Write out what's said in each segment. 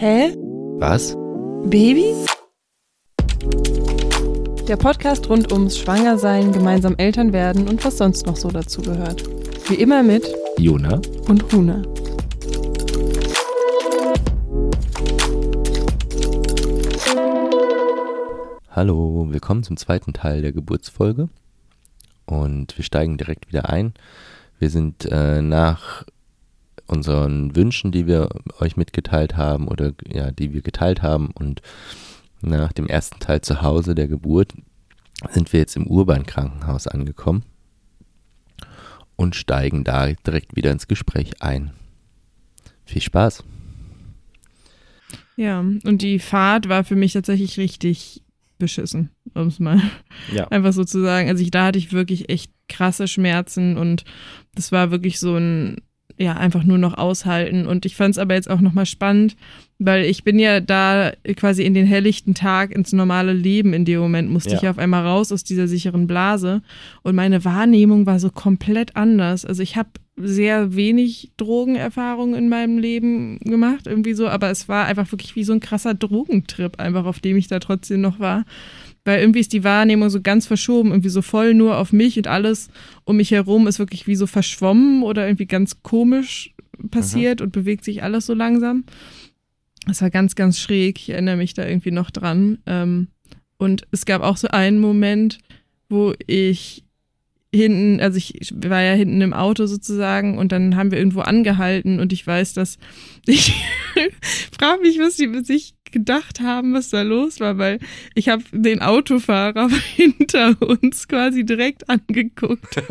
Hä? Was? Baby? Der Podcast rund ums Schwangersein, gemeinsam Eltern werden und was sonst noch so dazu gehört. Wie immer mit Jona? und Huna. Hallo, willkommen zum zweiten Teil der Geburtsfolge. Und wir steigen direkt wieder ein. Wir sind äh, nach unseren Wünschen, die wir euch mitgeteilt haben oder ja, die wir geteilt haben und nach dem ersten Teil zu Hause der Geburt sind wir jetzt im Urban-Krankenhaus angekommen und steigen da direkt wieder ins Gespräch ein. Viel Spaß. Ja, und die Fahrt war für mich tatsächlich richtig beschissen, um es mal Ja. einfach so zu sagen. Also ich, da hatte ich wirklich echt krasse Schmerzen und das war wirklich so ein, ja, einfach nur noch aushalten. Und ich fand es aber jetzt auch nochmal spannend, weil ich bin ja da quasi in den helllichten Tag ins normale Leben in dem Moment, musste Ja. ich auf einmal raus aus dieser sicheren Blase. Und meine Wahrnehmung war so komplett anders. Also ich habe sehr wenig Drogenerfahrung in meinem Leben gemacht, irgendwie so, aber es war einfach wirklich wie so ein krasser Drogentrip, einfach auf dem ich da trotzdem noch war. Weil irgendwie ist die Wahrnehmung so ganz verschoben, irgendwie so voll nur auf mich und alles um mich herum ist wirklich wie so verschwommen oder irgendwie ganz komisch passiert und bewegt sich alles so langsam. Das war ganz, ganz schräg. Ich erinnere mich da irgendwie noch dran. Ähm, und es gab auch so einen Moment, wo ich hinten, also ich ich war ja hinten im Auto sozusagen und dann haben wir irgendwo angehalten und ich weiß, dass ich frage mich, was die mit sich gedacht haben, was da los war, weil ich habe den Autofahrer hinter uns quasi direkt angeguckt.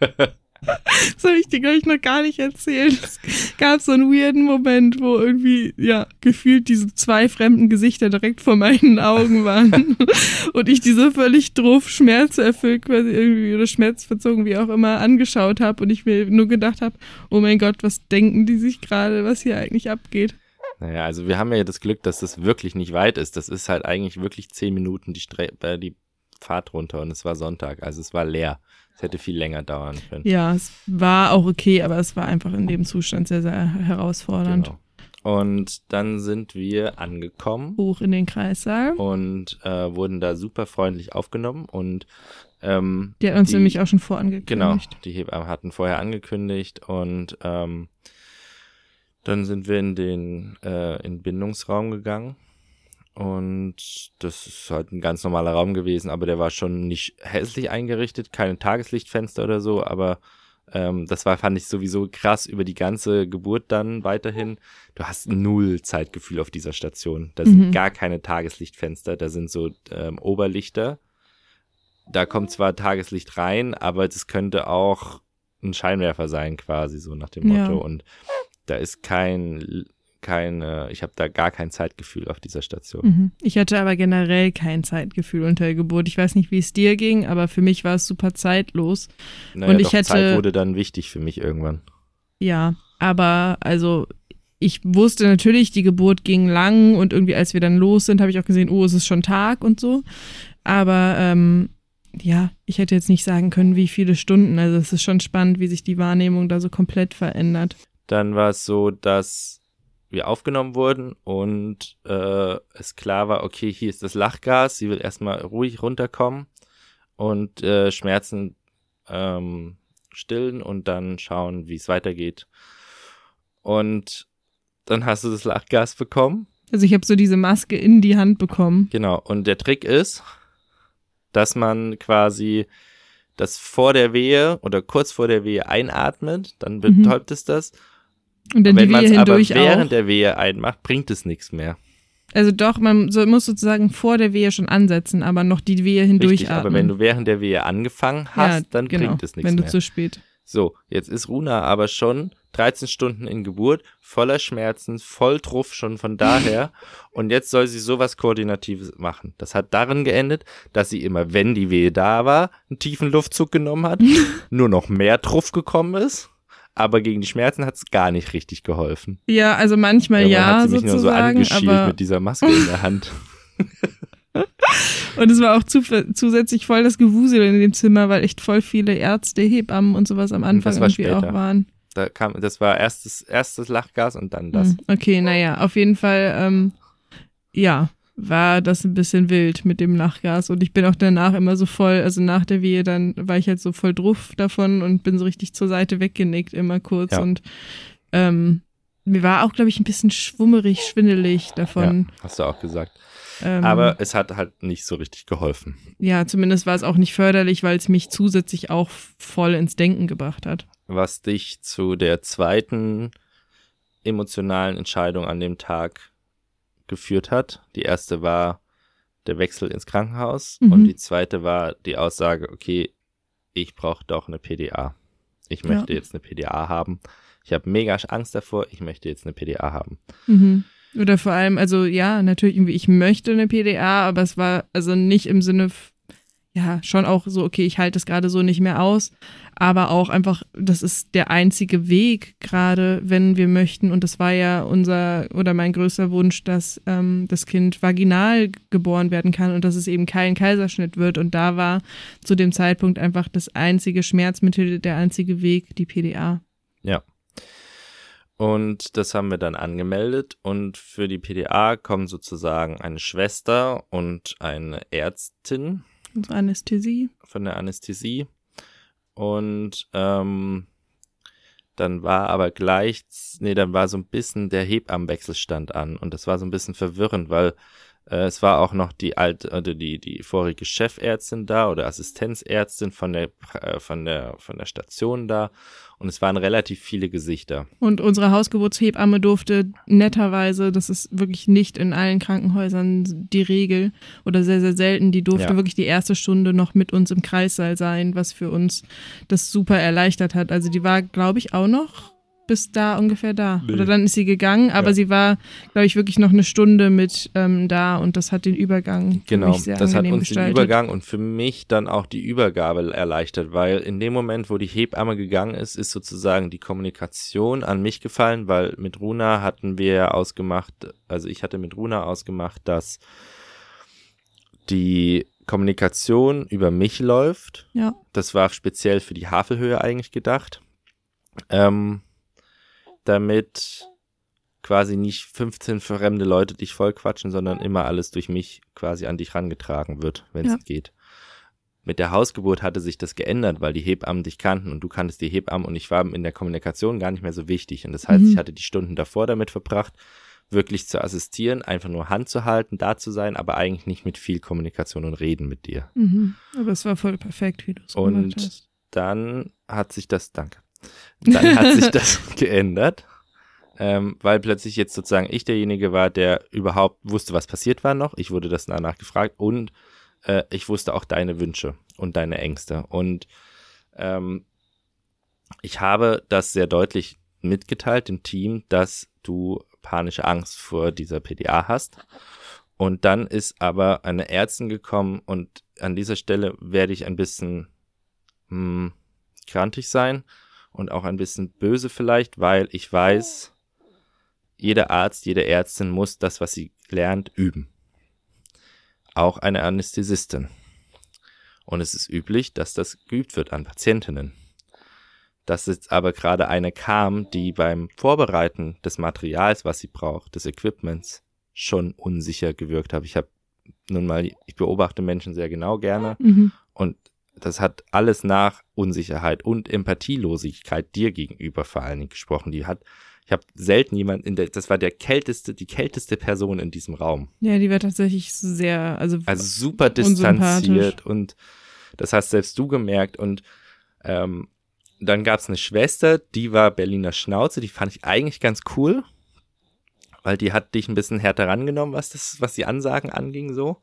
Das habe ich dir, glaube ich, noch gar nicht erzählt. Es gab so einen weirden Moment, wo irgendwie, ja, gefühlt diese zwei fremden Gesichter direkt vor meinen Augen waren. Und ich diese völlig drauf schmerzerfüllt quasi irgendwie oder schmerzverzogen, wie auch immer, angeschaut habe und ich mir nur gedacht habe, oh mein Gott, was denken die sich gerade, was hier eigentlich abgeht? Naja, also wir haben ja das Glück, dass das wirklich nicht weit ist. Das ist halt eigentlich wirklich zehn Minuten die, Stre äh, die Fahrt runter und es war Sonntag, also es war leer. Es hätte viel länger dauern können. Ja, es war auch okay, aber es war einfach in dem Zustand sehr, sehr herausfordernd. Genau. Und dann sind wir angekommen Hoch in den Kreissaal. und äh, wurden da super freundlich aufgenommen und ähm, Die hat uns die- nämlich auch schon vorangekündigt. Genau, die Hebammen hatten vorher angekündigt und ähm, dann sind wir in den äh, in Bindungsraum gegangen und das ist halt ein ganz normaler Raum gewesen, aber der war schon nicht hässlich eingerichtet, keine Tageslichtfenster oder so, aber ähm, das war, fand ich sowieso krass über die ganze Geburt dann weiterhin. Du hast null Zeitgefühl auf dieser Station. Da sind Mhm. gar keine Tageslichtfenster, da sind so ähm, Oberlichter. Da kommt zwar Tageslicht rein, aber das könnte auch ein Scheinwerfer sein, quasi so nach dem Ja. Motto. Und da ist kein, kein, äh, ich habe da gar kein Zeitgefühl auf dieser Station. Mhm. Ich hatte aber generell kein Zeitgefühl unter der Geburt. Ich weiß nicht, wie es dir ging, aber für mich war es super zeitlos. Naja, Und ich doch, hätte- Zeit wurde dann wichtig für mich irgendwann. Ja, aber also ich wusste natürlich, die Geburt ging lang und irgendwie, als wir dann los sind, habe ich auch gesehen, oh, es ist schon Tag und so. Aber ähm, ja, ich hätte jetzt nicht sagen können, wie viele Stunden. Also es ist schon spannend, wie sich die Wahrnehmung da so komplett verändert. Dann war es so, dass wir aufgenommen wurden und äh, es klar war, okay, hier ist das Lachgas, sie wird erstmal ruhig runterkommen und äh, Schmerzen ähm, stillen und dann schauen, wie es weitergeht. Und dann hast du das Lachgas bekommen. Also ich habe so diese Maske in die Hand bekommen. Genau. Und der Trick ist, dass man quasi das vor der Wehe oder kurz vor der Wehe einatmet, dann Mhm. betäubt es das. Und dann Wenn man es aber während auch. der Wehe einmacht, bringt es nichts mehr. Also doch, man so, muss sozusagen vor der Wehe schon ansetzen, aber noch die Wehe hindurch Richtig, aber wenn du während der Wehe angefangen hast, ja, dann genau, bringt es nichts wenn du mehr. zu spät. So, jetzt ist Runa aber schon 13 Stunden in Geburt, voller Schmerzen, voll Truff schon von daher. und jetzt soll sie sowas Koordinatives machen. Das hat darin geendet, dass sie immer, wenn die Wehe da war, einen tiefen Luftzug genommen hat, nur noch mehr Truff gekommen ist. Aber gegen die Schmerzen hat es gar nicht richtig geholfen. Ja, also manchmal Irgendwann ja hat sie mich nur so angeschielt aber mit dieser Maske in der Hand. Und es war auch zu, zusätzlich voll das Gewusel in dem Zimmer, weil echt voll viele Ärzte, Hebammen und sowas am Anfang war irgendwie später. auch waren. Da kam, das war erstes, erstes Lachgas und dann das. Hm, Okay, naja, auf jeden Fall, ähm, ja, war das ein bisschen wild mit dem Lachgas und ich bin auch danach immer so voll, also nach der Wehe, dann war ich halt so voll druff davon und bin so richtig zur Seite weggenickt, immer kurz Ja. und ähm, mir war auch, glaube ich, ein bisschen schwummerig, schwindelig davon. Ja, hast du auch gesagt. Ähm, Aber es hat halt nicht so richtig geholfen. ja, zumindest war es auch nicht förderlich, weil es mich zusätzlich auch voll ins Denken gebracht hat. Was dich zu der zweiten emotionalen Entscheidung an dem Tag geführt hat. Die erste war der Wechsel ins Krankenhaus Mhm. und die zweite war die Aussage, okay, ich brauche doch eine PDA. Ich Ja. möchte jetzt eine PDA haben. Ich habe mega Angst davor, ich möchte jetzt eine PDA haben. Mhm. Oder vor allem, also ja, natürlich irgendwie, ich möchte eine PDA, aber es war also nicht im Sinne, ja, schon auch so, okay, ich halte es gerade so nicht mehr aus, aber auch einfach, das ist der einzige Weg gerade, wenn wir möchten. Und das war ja unser oder mein größter Wunsch, dass ähm, das Kind vaginal geboren werden kann und dass es eben kein Kaiserschnitt wird. Und da war zu dem Zeitpunkt einfach das einzige Schmerzmittel, der einzige Weg, die PDA. Und das haben wir dann angemeldet und für die PDA kommen sozusagen eine Schwester und eine Ärztin Unsere Anästhesie. von der Anästhesie. Und ähm, dann war aber gleich, nee, dann war so ein bisschen der Hebammenwechsel stand an und das war so ein bisschen verwirrend, weil äh, es war auch noch die alte, oder die, die vorige Chefärztin da oder Assistenzärztin von der, äh, von der, von der Station da und es waren relativ viele Gesichter. Und unsere Hausgeburtshebamme durfte netterweise, das ist wirklich nicht in allen Krankenhäusern die Regel oder sehr, sehr selten, die durfte Ja. wirklich die erste Stunde noch mit uns im Kreissaal sein, was für uns das super erleichtert hat. Also die war, glaube ich, auch noch bis da ungefähr da. Nee. Oder dann ist sie gegangen, aber Ja. sie war, glaube ich, wirklich noch eine Stunde mit ähm, da und das hat den Übergang Genau, das hat uns gestaltet. den Übergang und für mich dann auch die Übergabe erleichtert, weil in dem Moment, wo die Hebamme gegangen ist, ist sozusagen die Kommunikation an mich gefallen, weil mit Runa hatten wir ausgemacht, also ich hatte mit Runa ausgemacht, dass die Kommunikation über mich läuft. Ja. Das war speziell für die Havelhöhe eigentlich gedacht. Ähm, damit quasi nicht 15 fremde Leute dich vollquatschen, sondern immer alles durch mich quasi an dich rangetragen wird, wenn es Ja. geht. Mit der Hausgeburt hatte sich das geändert, weil die Hebammen dich kannten und du kanntest die Hebammen und ich war in der Kommunikation gar nicht mehr so wichtig. Und das heißt, Mhm. ich hatte die Stunden davor damit verbracht, wirklich zu assistieren, einfach nur Hand zu halten, da zu sein, aber eigentlich nicht mit viel Kommunikation und Reden mit dir. Mhm. Aber es war voll perfekt, wie du es Und gemacht hast. dann hat sich das, danke, dann hat sich das geändert, ähm, weil plötzlich jetzt sozusagen ich derjenige war, der überhaupt wusste, was passiert war noch. Ich wurde das danach gefragt und äh, ich wusste auch deine Wünsche und deine Ängste. Und ähm, ich habe das sehr deutlich mitgeteilt dem Team, dass du panische Angst vor dieser PDA hast. Und dann ist aber eine Ärztin gekommen und an dieser Stelle werde ich ein bisschen hm, grantig sein und auch ein bisschen böse vielleicht, weil ich weiß, jeder Arzt, jede Ärztin muss das, was sie lernt, üben. Auch eine Anästhesistin. Und es ist üblich, dass das geübt wird an Patientinnen. Dass jetzt aber gerade eine kam, die beim Vorbereiten des Materials, was sie braucht, des Equipments, schon unsicher gewirkt hat. Ich habe nun mal, ich beobachte Menschen sehr genau gerne Mhm. und das hat alles nach Unsicherheit und Empathielosigkeit dir gegenüber vor allen Dingen gesprochen. Die hat, ich habe selten jemand in der, das war der kälteste, die kälteste Person in diesem Raum. Ja, die war tatsächlich sehr, also, Also super distanziert und das hast selbst du gemerkt und ähm, dann gab es eine Schwester, die war Berliner Schnauze, die fand ich eigentlich ganz cool, weil die hat dich ein bisschen härter rangenommen, was das, was die Ansagen anging so,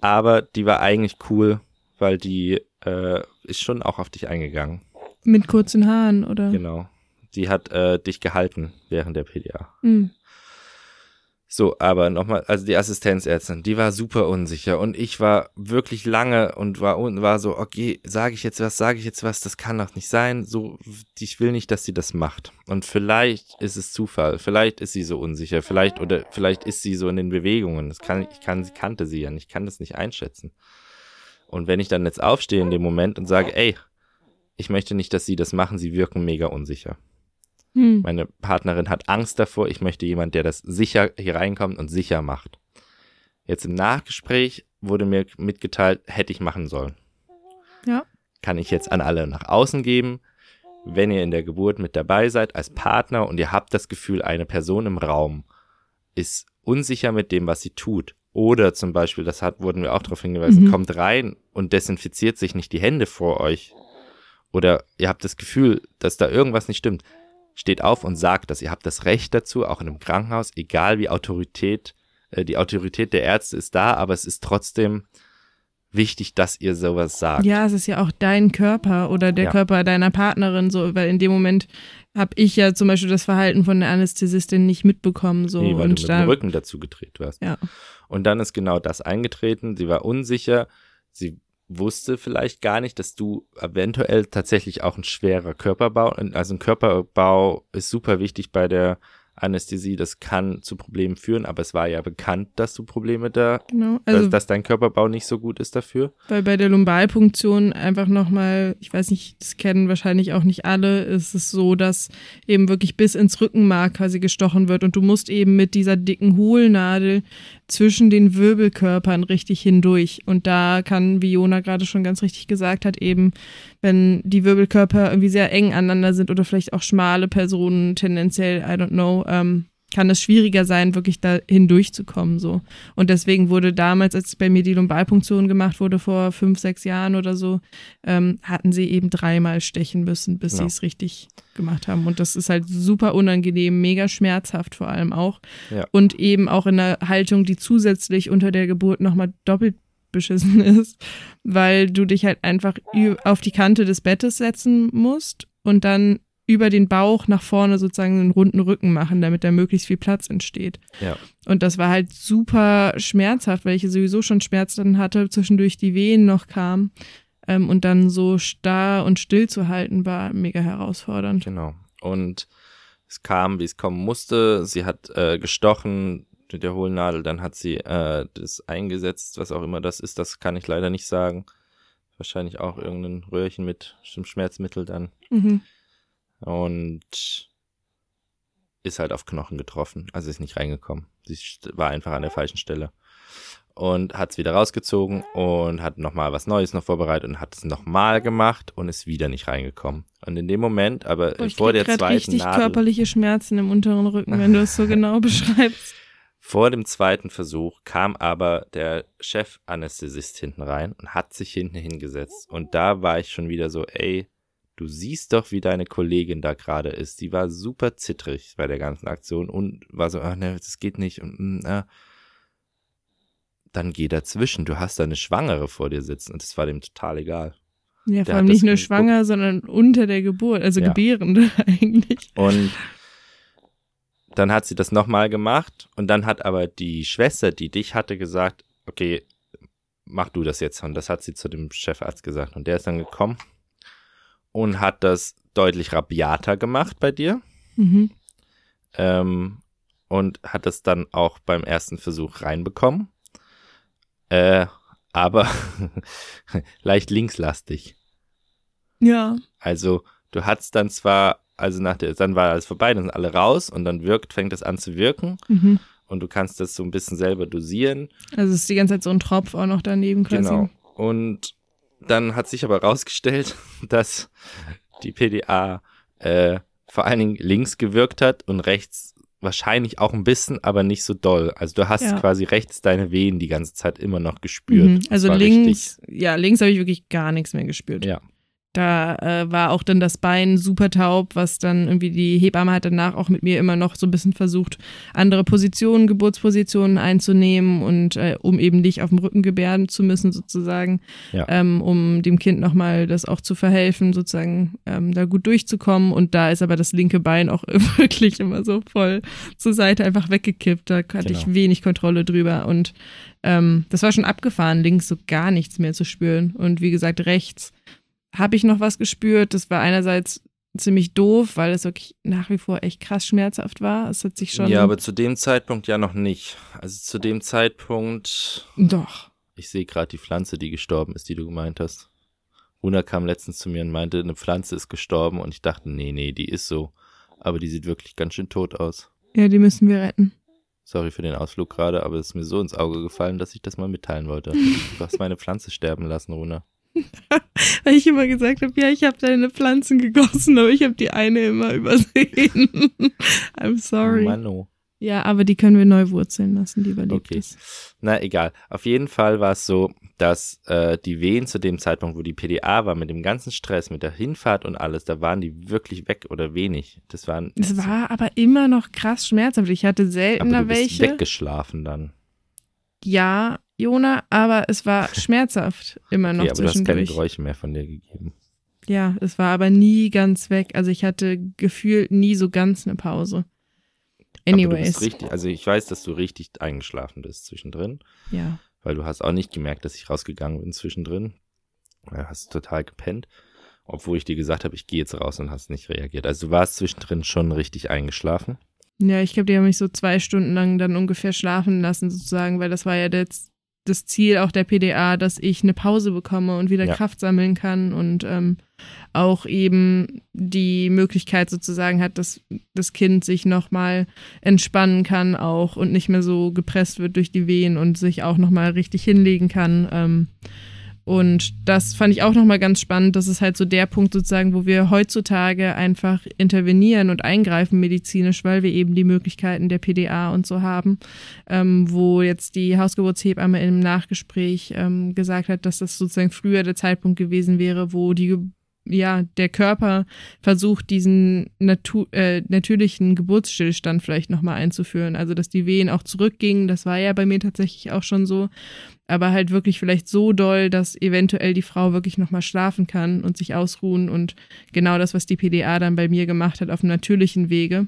aber die war eigentlich cool, weil die äh, ist schon auch auf dich eingegangen. mit kurzen Haaren, oder? Genau. Die hat äh, dich gehalten während der PDA. Mhm. So, aber nochmal, also die Assistenzärztin, die war super unsicher und ich war wirklich lange und war und war so, okay, sage ich jetzt was, sage ich jetzt was, das kann doch nicht sein. So, ich will nicht, dass sie das macht. Und vielleicht ist es Zufall, vielleicht ist sie so unsicher, vielleicht oder vielleicht ist sie so in den Bewegungen. Das kann ich kann, sie kannte sie ja nicht, ich kann das nicht einschätzen. Und wenn ich dann jetzt aufstehe in dem Moment und sage, ey, ich möchte nicht, dass sie das machen, sie wirken mega unsicher. Hm. Meine Partnerin hat Angst davor. Ich möchte jemand, der das sicher hier reinkommt und sicher macht. Jetzt im Nachgespräch wurde mir mitgeteilt, hätte ich machen sollen. Ja. Kann ich jetzt an alle nach außen geben. Wenn ihr in der Geburt mit dabei seid als Partner und ihr habt das Gefühl, eine Person im Raum ist unsicher mit dem, was sie tut. Oder zum Beispiel, das hat, wurden wir auch darauf hingewiesen, Mhm. kommt rein und desinfiziert sich nicht die Hände vor euch. Oder ihr habt das Gefühl, dass da irgendwas nicht stimmt. Steht auf und sagt das. Ihr habt das Recht dazu, auch in einem Krankenhaus, egal wie Autorität, äh, die Autorität der Ärzte ist da, aber es ist trotzdem wichtig, dass ihr sowas sagt. Ja, es ist ja auch dein Körper oder der Ja. Körper deiner Partnerin, so, weil in dem Moment habe ich ja zum Beispiel das Verhalten von der Anästhesistin nicht mitbekommen. So, nee, weil und du mit da, dem Rücken dazu gedreht warst. Ja. Und dann ist genau das eingetreten. Sie war unsicher. Sie wusste vielleicht gar nicht, dass du eventuell tatsächlich auch ein schwerer Körperbau, also ein Körperbau ist super wichtig bei der Anästhesie. Das kann zu Problemen führen, aber es war ja bekannt, dass du Probleme da, Genau, also dass, dass dein Körperbau nicht so gut ist dafür. Weil bei der Lumbalpunktion einfach nochmal, ich weiß nicht, das kennen wahrscheinlich auch nicht alle, ist es so, dass eben wirklich bis ins Rückenmark quasi gestochen wird und du musst eben mit dieser dicken Hohlnadel zwischen den Wirbelkörpern richtig hindurch. Und da kann, wie Jona gerade schon ganz richtig gesagt hat, eben, wenn die Wirbelkörper irgendwie sehr eng aneinander sind oder vielleicht auch schmale Personen tendenziell, I don't know, ähm, kann es schwieriger sein, wirklich da hindurchzukommen, so. Und deswegen wurde damals, als bei mir die Lumbalpunktion gemacht wurde, vor fünf, sechs Jahren oder so, ähm, hatten sie eben dreimal stechen müssen, bis Ja. sie es richtig gemacht haben. Und das ist halt super unangenehm, mega schmerzhaft vor allem auch. Ja. Und eben auch in einer Haltung, die zusätzlich unter der Geburt nochmal doppelt beschissen ist, weil du dich halt einfach auf die Kante des Bettes setzen musst und dann über den Bauch nach vorne sozusagen einen runden Rücken machen, damit da möglichst viel Platz entsteht. Ja. Und das war halt super schmerzhaft, weil ich sowieso schon Schmerzen hatte, zwischendurch die Wehen noch kamen. Ähm, und dann so starr und still zu halten, war mega herausfordernd. Genau. Und es kam, wie es kommen musste. Sie hat äh, gestochen mit der Hohlnadel, dann hat sie äh, das eingesetzt, was auch immer das ist, das kann ich leider nicht sagen. Wahrscheinlich auch irgendein Röhrchen mit Schmerzmittel dann. Mhm. Und ist halt auf Knochen getroffen. Also ist nicht reingekommen. Sie war einfach an der falschen Stelle. Und hat es wieder rausgezogen und hat nochmal was Neues noch vorbereitet und hat es nochmal gemacht und ist wieder nicht reingekommen. Und in dem Moment, aber Boah, ich vor der zweiten richtig Nadel, körperliche Schmerzen im unteren Rücken, wenn du es so genau beschreibst. vor dem zweiten Versuch kam aber der Chefanästhesist hinten rein und hat sich hinten hingesetzt. Und da war ich schon wieder so, ey, du siehst doch, wie deine Kollegin da gerade ist. Die war super zittrig bei der ganzen Aktion und war so, ach ne, das geht nicht. Und, äh. Dann geh dazwischen. Du hast da eine Schwangere vor dir sitzen und das war dem total egal. Ja, vor allem nicht nur schwanger, sondern unter der Geburt, also Ja. Gebärende eigentlich. Und dann hat sie das nochmal gemacht und dann hat aber die Schwester, die dich hatte, gesagt, okay, mach du das jetzt. Und das hat sie zu dem Chefarzt gesagt. Und der ist dann gekommen und hat das deutlich rabiater gemacht bei dir. Mhm. Ähm, und hat das dann auch beim ersten Versuch reinbekommen. Äh, aber leicht linkslastig. Ja. Also du hattest dann zwar, also nach der, dann war alles vorbei, dann sind alle raus und dann wirkt, fängt es an zu wirken Mhm. und du kannst das so ein bisschen selber dosieren. Also es ist die ganze Zeit so ein Tropf auch noch daneben quasi. Genau. Und dann hat sich aber rausgestellt, dass die PDA äh, vor allen Dingen links gewirkt hat und rechts wahrscheinlich auch ein bisschen, aber nicht so doll. Also du hast Ja. quasi rechts deine Wehen die ganze Zeit immer noch gespürt. Mhm. Also links, ja, links habe ich wirklich gar nichts mehr gespürt. Ja. Da äh, war auch dann das Bein super taub, was dann irgendwie die Hebamme hat danach auch mit mir immer noch so ein bisschen versucht, andere Positionen, Geburtspositionen einzunehmen und äh, um eben nicht auf dem Rücken gebären zu müssen sozusagen, Ja. ähm, um dem Kind nochmal das auch zu verhelfen, sozusagen ähm, da gut durchzukommen. Und da ist aber das linke Bein auch wirklich immer so voll zur Seite einfach weggekippt. Da hatte ich Genau. wenig Kontrolle drüber und ähm, das war schon abgefahren, links so gar nichts mehr zu spüren. Und wie gesagt, rechts habe ich noch was gespürt. Das war einerseits ziemlich doof, weil es wirklich nach wie vor echt krass schmerzhaft war. Es hat sich schon. Ja, aber zu dem Zeitpunkt ja noch nicht. Also zu dem Zeitpunkt doch. Ich sehe gerade die Pflanze, die gestorben ist, die du gemeint hast. Una kam letztens zu mir und meinte, eine Pflanze ist gestorben und ich dachte, nee, nee, die ist so. Aber die sieht wirklich ganz schön tot aus. Ja, die müssen wir retten. Sorry für den Ausflug gerade, aber es ist mir so ins Auge gefallen, dass ich das mal mitteilen wollte. Du hast meine Pflanze sterben lassen, Runa. Weil ich immer gesagt habe, ja, ich habe deine Pflanzen gegossen, aber ich habe die eine immer übersehen. I'm sorry. Mano. Ja, aber die können wir neu wurzeln lassen, die überlebt Okay. ist. Na, egal. Auf jeden Fall war es so, dass äh, die Wehen zu dem Zeitpunkt, wo die PDA war, mit dem ganzen Stress, mit der Hinfahrt und alles, da waren die wirklich weg oder wenig. Das waren. Es war aber immer noch krass schmerzhaft. Ich hatte aber seltener du bist welche. weggeschlafen dann. Ja, Jona, aber es war schmerzhaft immer noch Okay, aber du hast keine zwischendurch. Geräusche mehr von dir gegeben. Ja, es war aber nie ganz weg. Also ich hatte gefühlt nie so ganz eine Pause. Anyways. richtig, also ich weiß, dass du richtig eingeschlafen bist zwischendrin, Ja. weil du hast auch nicht gemerkt, dass ich rausgegangen bin zwischendrin. Du hast total gepennt, obwohl ich dir gesagt habe, ich gehe jetzt raus und hast nicht reagiert. Also du warst zwischendrin schon richtig eingeschlafen. Ja, ich glaube, die haben mich so zwei Stunden lang dann ungefähr schlafen lassen, sozusagen, weil das war ja das, das Ziel auch der PDA, dass ich eine Pause bekomme und wieder Ja. Kraft sammeln kann und ähm, auch eben die Möglichkeit sozusagen hat, dass das Kind sich nochmal entspannen kann auch und nicht mehr so gepresst wird durch die Wehen und sich auch nochmal richtig hinlegen kann. Ähm, und das fand ich auch nochmal ganz spannend. Das ist halt so der Punkt sozusagen, wo wir heutzutage einfach intervenieren und eingreifen medizinisch, weil wir eben die Möglichkeiten der PDA und so haben. Ähm, wo jetzt die Hausgeburtshebamme im Nachgespräch ähm, gesagt hat, dass das sozusagen früher der Zeitpunkt gewesen wäre, wo die ja, der Körper versucht, diesen natu äh, natürlichen Geburtsstillstand vielleicht nochmal einzuführen. Also, dass die Wehen auch zurückgingen, das war ja bei mir tatsächlich auch schon so. Aber halt wirklich vielleicht so doll, dass eventuell die Frau wirklich nochmal schlafen kann und sich ausruhen. Und genau das, was die PDA dann bei mir gemacht hat, auf dem natürlichen Wege.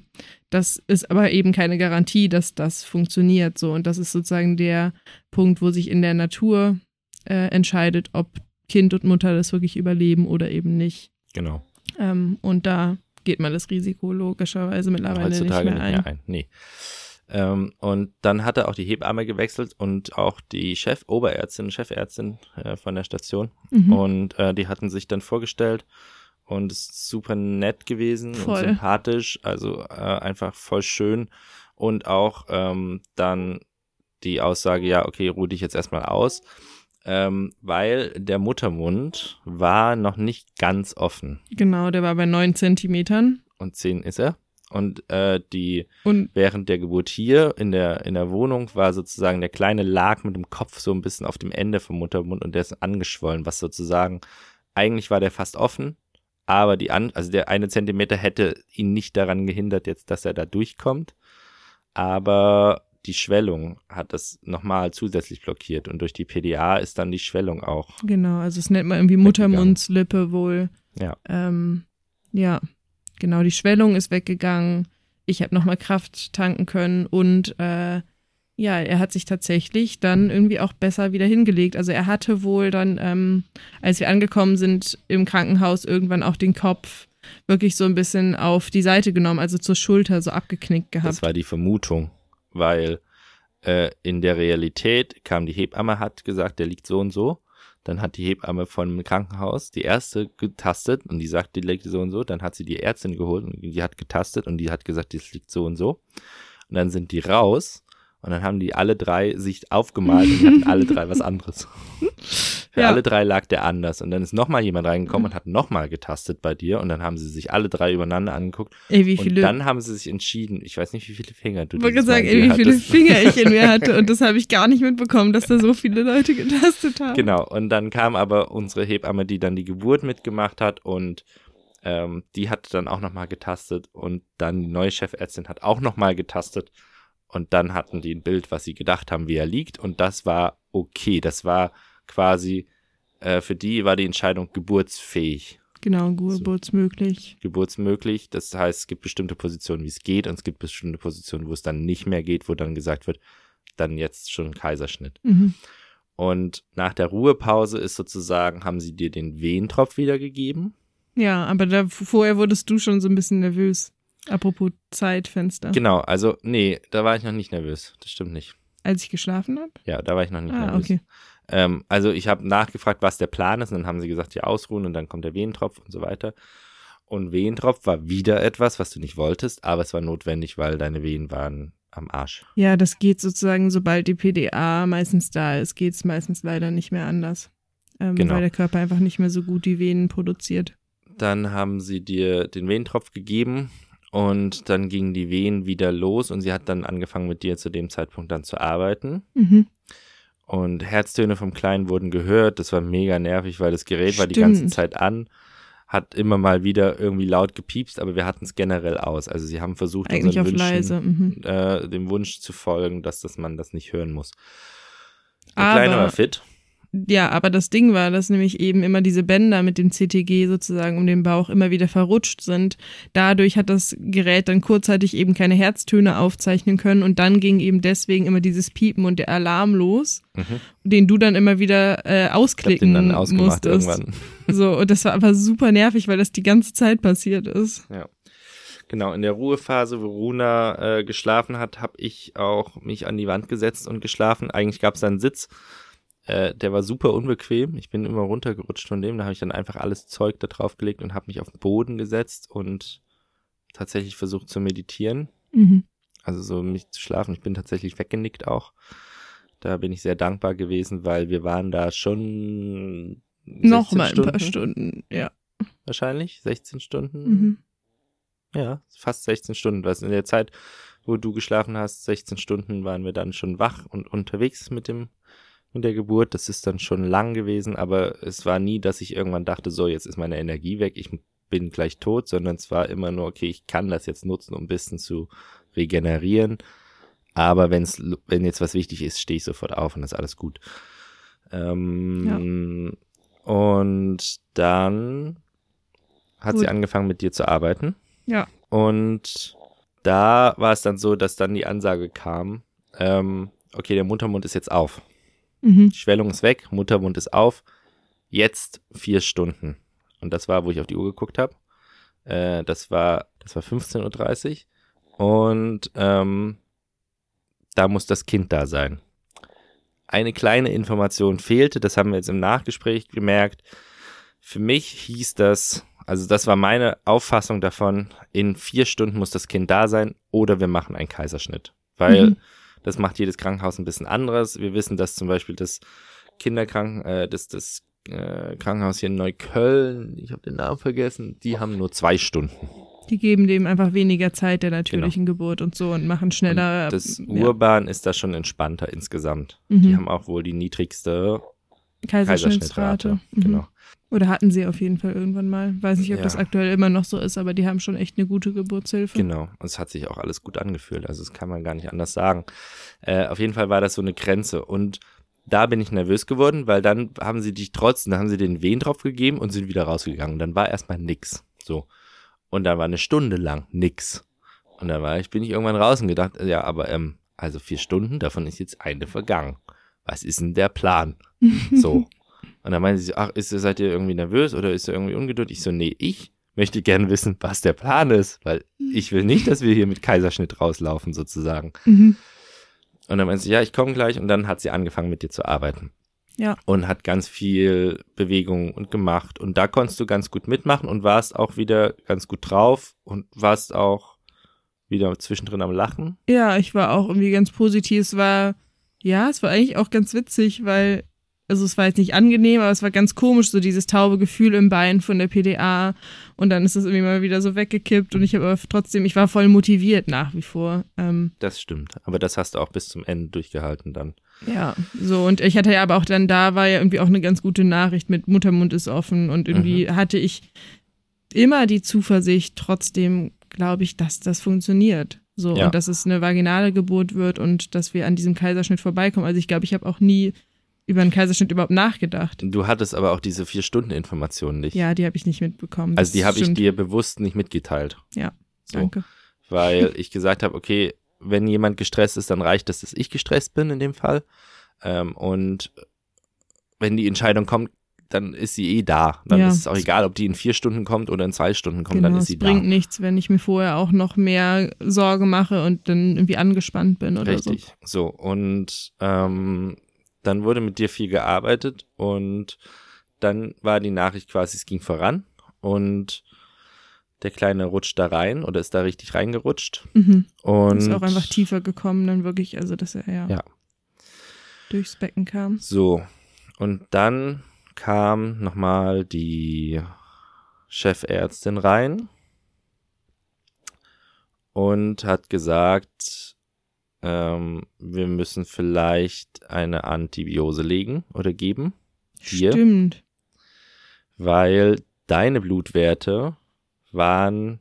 Das ist aber eben keine Garantie, dass das funktioniert so. Und das ist sozusagen der Punkt, wo sich in der Natur äh, entscheidet, ob Kind und Mutter das wirklich überleben oder eben nicht. Genau. Ähm, und da geht man das Risiko logischerweise mittlerweile Heutzutage nicht mehr ein. Nee. Ähm, und dann hat er auch die Hebamme gewechselt und auch die Chef, Oberärztin, Chefärztin äh, von der Station. Mhm. Und äh, die hatten sich dann vorgestellt und es ist super nett gewesen Voll. und sympathisch, also äh, einfach voll schön. Und auch ähm, dann die Aussage, ja, okay, ruh dich jetzt erstmal aus, ähm, weil der Muttermund war noch nicht ganz offen. Genau, der war bei neun Zentimetern. Und zehn ist er. Und äh, die Und während der Geburt hier in der, in der Wohnung war sozusagen der Kleine lag mit dem Kopf so ein bisschen auf dem Ende vom Muttermund und der ist angeschwollen, was sozusagen, eigentlich war der fast offen, aber die an, also der eine Zentimeter hätte ihn nicht daran gehindert jetzt, dass er da durchkommt, aber die Schwellung hat das nochmal zusätzlich blockiert und durch die PDA ist dann die Schwellung auch, genau, also es nennt man irgendwie. Muttermundslippe wohl. ja, Ähm, ja, genau, die Schwellung ist weggegangen. Ich habe nochmal Kraft tanken können und äh, ja, er hat sich tatsächlich dann irgendwie auch besser wieder hingelegt. Also er hatte wohl dann, ähm, als wir angekommen sind im Krankenhaus, irgendwann auch den Kopf wirklich so ein bisschen auf die Seite genommen, also zur Schulter so abgeknickt gehabt. Das war die Vermutung, weil äh, in der Realität kam die Hebamme, hat gesagt, der liegt so und so. Dann hat die Hebamme vom Krankenhaus die erste getastet und die sagt, die liegt so und so. Dann hat sie die Ärztin geholt und die hat getastet und die hat gesagt, das liegt so und so. Und dann sind die raus und dann haben die alle drei sich aufgemalt und hatten alle drei was anderes. Für Ja. alle drei lag der anders. Und dann ist nochmal jemand reingekommen und hat nochmal getastet bei dir. Und dann haben sie sich alle drei übereinander angeguckt. Ey, wie und viele dann haben sie sich entschieden, ich weiß nicht, wie viele Finger du Ich wollte sagen, ey, wie dir viele hattest. Finger ich in mir hatte. Und das habe ich gar nicht mitbekommen, dass da so viele Leute getastet haben. Genau, und dann kam aber unsere Hebamme, die dann die Geburt mitgemacht hat. Und ähm, die hat dann auch nochmal getastet. Und dann die neue Chefärztin hat auch nochmal getastet. Und dann hatten die ein Bild, was sie gedacht haben, wie er liegt. Und das war okay, das war quasi, äh, für die war die Entscheidung geburtsfähig. Genau, geburtsmöglich. geburtsmöglich. Das heißt, es gibt bestimmte Positionen, wie es geht, und es gibt bestimmte Positionen, wo es dann nicht mehr geht, wo dann gesagt wird, dann jetzt schon Kaiserschnitt. Mhm. Und nach der Ruhepause ist sozusagen, haben sie dir den Wehentropf wiedergegeben. Ja, aber da, vorher wurdest du schon so ein bisschen nervös. Apropos Zeitfenster. Genau, also nee, da war ich noch nicht nervös. Das stimmt nicht. Als ich geschlafen habe? Ja, da war ich noch nicht Ah, nervös. okay. Ähm, also ich habe nachgefragt, was der Plan ist, und dann haben sie gesagt, ja, ausruhen und dann kommt der Wehentropf und so weiter. Und Wehentropf war wieder etwas, was du nicht wolltest, aber es war notwendig, weil deine Wehen waren am Arsch. Ja, das geht sozusagen, sobald die PDA meistens da ist, geht es meistens leider nicht mehr anders. Ähm, Genau. Weil der Körper einfach nicht mehr so gut die Venen produziert. Dann haben sie dir den Wehentropf gegeben und dann gingen die Wehen wieder los und sie hat dann angefangen mit dir zu dem Zeitpunkt dann zu arbeiten. Mhm. Und Herztöne vom Kleinen wurden gehört. Das war mega nervig, weil das Gerät war die ganze Stimmt. Zeit an, hat immer mal wieder irgendwie laut gepiepst, aber wir hatten es generell aus. Also sie haben versucht, Eigentlich unseren Wünschen. Mhm. Äh, dem Wunsch zu folgen, dass das man das nicht hören muss. Der Aber- Kleine war fit. Ja, aber das Ding war, dass nämlich eben immer diese Bänder mit dem CTG sozusagen um den Bauch immer wieder verrutscht sind. Dadurch hat das Gerät dann kurzzeitig eben keine Herztöne aufzeichnen können und dann ging eben deswegen immer dieses Piepen und der Alarm los, Mhm. den du dann immer wieder äh, Ich hab ausklicken den dann ausgemacht musstest. irgendwann. So, und das war aber super nervig, weil das die ganze Zeit passiert ist. Genau, in der Ruhephase, wo Runa äh, geschlafen hat, habe ich auch mich an die Wand gesetzt und geschlafen. Eigentlich gab es da einen Sitz, äh, der war super unbequem. Ich bin immer runtergerutscht von dem. Da habe ich dann einfach alles Zeug da drauf gelegt und habe mich auf den Boden gesetzt und tatsächlich versucht zu meditieren. Mhm. Also so mich zu schlafen. Ich bin tatsächlich weggenickt auch. Da bin ich sehr dankbar gewesen, weil wir waren da schon 16 Noch mal ein paar Stunden, ja. Wahrscheinlich 16 Stunden. Mhm. Ja, fast 16 Stunden. Was in der Zeit, wo du geschlafen hast, 16 Stunden waren wir dann schon wach und unterwegs mit dem mit der Geburt. Das ist dann schon lang gewesen, aber es war nie, dass ich irgendwann dachte, so jetzt ist meine Energie weg, ich bin gleich tot, sondern es war immer nur, okay, ich kann das jetzt nutzen, um ein bisschen zu regenerieren. Aber wenn's, wenn jetzt was wichtig ist, stehe ich sofort auf und ist alles gut. Ähm, Und dann hat sie Gut. angefangen mit dir zu arbeiten. Ja. Und da war es dann so, dass dann die Ansage kam, ähm, okay, der Muttermund ist jetzt auf. Mhm. Die Schwellung ist weg, Muttermund ist auf. Jetzt vier Stunden. Und das war, wo ich auf die Uhr geguckt habe. Äh, das war, das war 15.30 Uhr. Und ähm, da muss das Kind da sein. Eine kleine Information fehlte, das haben wir jetzt im Nachgespräch gemerkt. Für mich hieß das, also das war meine Auffassung davon, in vier Stunden muss das Kind da sein oder wir machen einen Kaiserschnitt. Weil Mhm. Das macht jedes Krankenhaus ein bisschen anderes. Wir wissen, dass zum Beispiel das Kinderkranken, äh, das, das äh, Krankenhaus hier in Neukölln, ich habe den Namen vergessen, die haben nur zwei Stunden. Die geben dem einfach weniger Zeit der natürlichen Geburt und so und machen schneller. Und das ja, Urban ist da schon entspannter insgesamt. Mhm. Die haben auch wohl die niedrigste Kaiserschnittsrate. Kaiserschnittrate. Mhm. Genau. Oder hatten sie auf jeden Fall irgendwann mal. Weiß nicht, ob Ja. das aktuell immer noch so ist, aber die haben schon echt eine gute Geburtshilfe. Genau. Und es hat sich auch alles gut angefühlt. Also das kann man gar nicht anders sagen. Äh, auf jeden Fall war das so eine Grenze. Und da bin ich nervös geworden, weil dann haben sie dich trotzdem, dann haben sie den Wehen drauf gegeben und sind wieder rausgegangen. Dann war erstmal nix. So. Und dann war eine Stunde lang nix. Und dann war ich, bin ich irgendwann raus und gedacht, ja, aber ähm, also vier Stunden, davon ist jetzt eine vergangen. Was ist denn der Plan? So. Und dann meinte sie, ach, ist, seid ihr irgendwie nervös oder ist ihr irgendwie ungeduldig? Ich so, nee, ich möchte gerne wissen, was der Plan ist, weil ich will nicht, dass wir hier mit Kaiserschnitt rauslaufen, sozusagen. Mhm. Und dann meinte sie, ja, ich komme gleich. Und dann hat sie angefangen, mit dir zu arbeiten. Ja. Und hat ganz viel Bewegung und gemacht. Und da konntest du ganz gut mitmachen und warst auch wieder ganz gut drauf und warst auch wieder zwischendrin am Lachen. Ja, ich war auch irgendwie ganz positiv. Es war, ja, es war eigentlich auch ganz witzig, weil, also es war jetzt nicht angenehm, aber es war ganz komisch, so dieses taube Gefühl im Bein von der PDA. Und dann ist es irgendwie mal wieder so weggekippt und ich habe aber trotzdem, ich war voll motiviert nach wie vor. Ähm, Das stimmt. Aber das hast du auch bis zum Ende durchgehalten dann. Ja, so und ich hatte ja aber auch dann da war ja irgendwie auch eine ganz gute Nachricht mit Muttermund ist offen und irgendwie Mhm. hatte ich immer die Zuversicht trotzdem, glaube ich, dass das funktioniert. So Ja. und dass es eine vaginale Geburt wird und dass wir an diesem Kaiserschnitt vorbeikommen. Also ich glaube, ich habe auch nie über einen Kaiserschnitt überhaupt nachgedacht. Du hattest aber auch diese vier Stunden Informationen nicht. Ja, die habe ich nicht mitbekommen. Also die habe ich dir bewusst nicht mitgeteilt. Ja, So. Danke. weil ich gesagt habe, okay, wenn jemand gestresst ist, dann reicht es, dass ich gestresst bin in dem Fall. Ähm, und wenn die Entscheidung kommt, dann ist sie eh da. Dann Ja. ist es auch egal, ob die in vier Stunden kommt oder in zwei Stunden kommt, Genau, dann ist es sie bringt da. nichts, wenn ich mir vorher auch noch mehr Sorge mache und dann irgendwie angespannt bin oder Richtig. So, und ähm, dann wurde mit dir viel gearbeitet und dann war die Nachricht quasi, es ging voran und Der Kleine rutscht da rein oder ist da richtig reingerutscht. Mhm. Und Ist auch einfach tiefer gekommen, dann wirklich, also dass er ja, Ja. durchs Becken kam. So, und dann kam nochmal die Chefärztin rein und hat gesagt, ähm, wir müssen vielleicht eine Antibiose legen oder geben, Dir? Stimmt. weil deine Blutwerte waren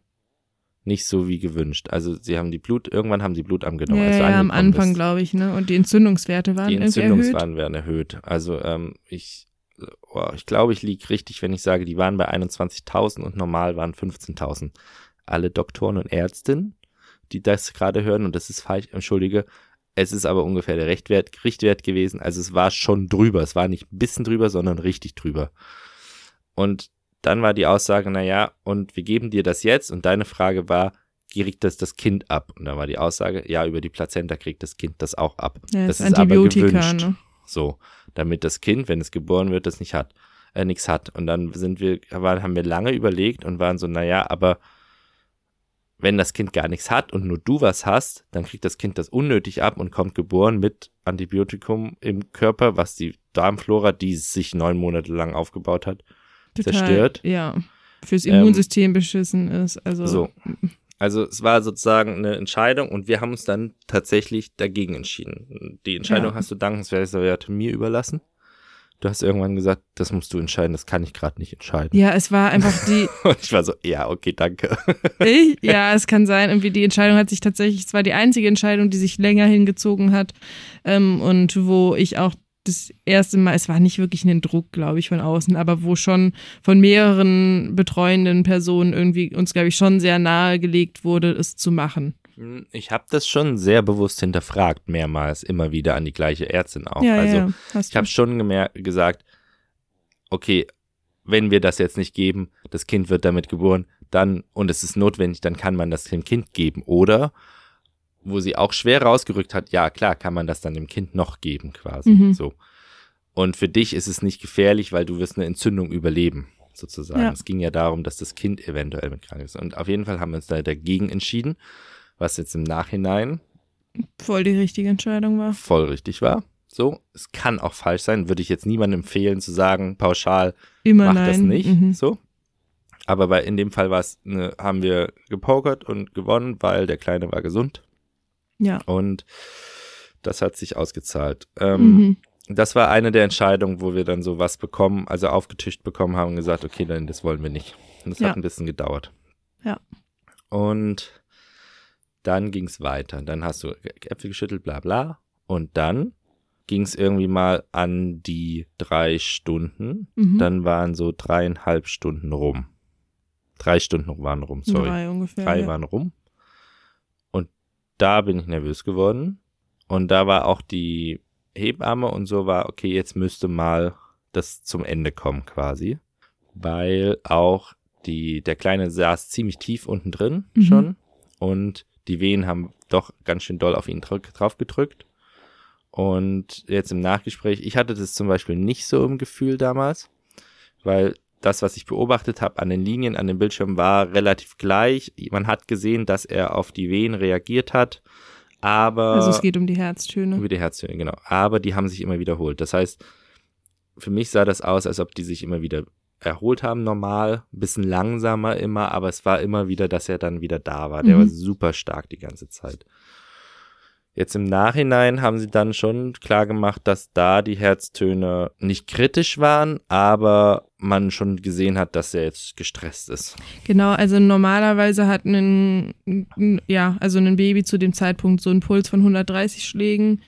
nicht so wie gewünscht. Also sie haben die Blut, irgendwann haben sie Blut angenommen. Ja, ja, am Anfang, glaube ich, ne? Und die Entzündungswerte waren Die irgendwie erhöht. Entzündungswerte werden erhöht. Also ähm, ich, oh, ich glaube, ich liege richtig, wenn ich sage, die waren bei 21.000 und normal waren 15.000. Alle Doktoren und Ärztinnen, die das gerade hören, und das ist falsch, entschuldige, es ist aber ungefähr der Richtwert, Richtwert gewesen. Also es war schon drüber. Es war nicht ein bisschen drüber, sondern richtig drüber. Und dann war die Aussage, naja, und wir geben dir das jetzt. Und deine Frage war, kriegt das das Kind ab? Und da war die Aussage, ja, über die Plazenta kriegt das Kind das auch ab. Ja, das das ist aber gewünscht. ne? So, damit das Kind, wenn es geboren wird, das nicht hat, äh, nichts hat. Und dann sind wir, waren, haben wir lange überlegt und waren so, naja, aber wenn das Kind gar nichts hat und nur du was hast, dann kriegt das Kind das unnötig ab und kommt geboren mit Antibiotikum im Körper, was die Darmflora, die sich neun Monate lang aufgebaut hat, Total, zerstört. Ja. Fürs Ähm, Immunsystem beschissen ist. Also, So. Also es war sozusagen eine Entscheidung und wir haben uns dann tatsächlich dagegen entschieden. Die Entscheidung Ja. hast du dankenswerterweise mir überlassen. Du hast irgendwann gesagt, das musst du entscheiden, das kann ich gerade nicht entscheiden. ja, es war einfach die, Und ich war so, ja, okay, danke. ich, ja, es kann sein, irgendwie die Entscheidung hat sich tatsächlich, es war die einzige Entscheidung, die sich länger hingezogen hat ähm, und wo ich auch das erste Mal, es war nicht wirklich ein Druck, glaube ich, von außen, aber wo schon von mehreren betreuenden Personen irgendwie uns, glaube ich, schon sehr nahegelegt wurde, es zu machen. Hm, Ich habe das schon sehr bewusst hinterfragt, mehrmals, immer wieder an die gleiche Ärztin auch. ja, also ja, ich habe schon gesagt, okay, wenn wir das jetzt nicht geben, das Kind wird damit geboren, dann, und es ist notwendig, dann kann man das dem Kind geben. Oder, wo sie auch schwer rausgerückt hat, ja klar, kann man das dann dem Kind noch geben, quasi. Mhm. So. Und für dich ist es nicht gefährlich, weil du wirst eine Entzündung überleben, sozusagen. Ja. Es ging ja darum, dass das Kind eventuell mit krank ist. Und auf jeden Fall haben wir uns da dagegen entschieden, was jetzt im Nachhinein Voll die richtige Entscheidung war. voll richtig war. So, es kann auch falsch sein, würde ich jetzt niemandem empfehlen zu sagen, pauschal, Immer mach nein. das nicht. Mhm. So. Aber bei, in dem Fall war es, ne, haben wir gepokert und gewonnen, weil der Kleine war gesund Ja. und das hat sich ausgezahlt. Ähm, Mhm. Das war eine der Entscheidungen, wo wir dann so was bekommen, also aufgetischt bekommen haben und gesagt, okay, dann das wollen wir nicht. Und das Ja. hat ein bisschen gedauert. Ja. Und dann ging es weiter. Dann hast du Äpfel geschüttelt, bla bla. Und dann ging es irgendwie mal an die drei Stunden. Mhm. Dann waren so dreieinhalb Stunden rum. Drei Stunden waren rum, sorry. Drei ungefähr. Drei ja. waren rum. Und da bin ich nervös geworden. Und da war auch die Hebamme und so war, okay, jetzt müsste mal das zum Ende kommen quasi. Weil auch die, der Kleine saß ziemlich tief unten drin Mhm. schon. Und die Wehen haben doch ganz schön doll auf ihn drauf gedrückt. Und jetzt im Nachgespräch, ich hatte das zum Beispiel nicht so im Gefühl damals, weil das, was ich beobachtet habe an den Linien, an dem Bildschirm, war relativ gleich. Man hat gesehen, dass er auf die Wehen reagiert hat, aber Also es geht um die Herztöne. über die Herztöne, genau. Aber die haben sich immer wiederholt. Das heißt, für mich sah das aus, als ob die sich immer wieder erholt haben, normal, ein bisschen langsamer immer, aber es war immer wieder, dass er dann wieder da war. Der Mhm. war super stark die ganze Zeit. Jetzt im Nachhinein haben sie dann schon klar gemacht, dass da die Herztöne nicht kritisch waren, aber man schon gesehen hat, dass er jetzt gestresst ist. Genau, also normalerweise hat ein, ja, also ein Baby zu dem Zeitpunkt so einen Puls von 130 Schlägen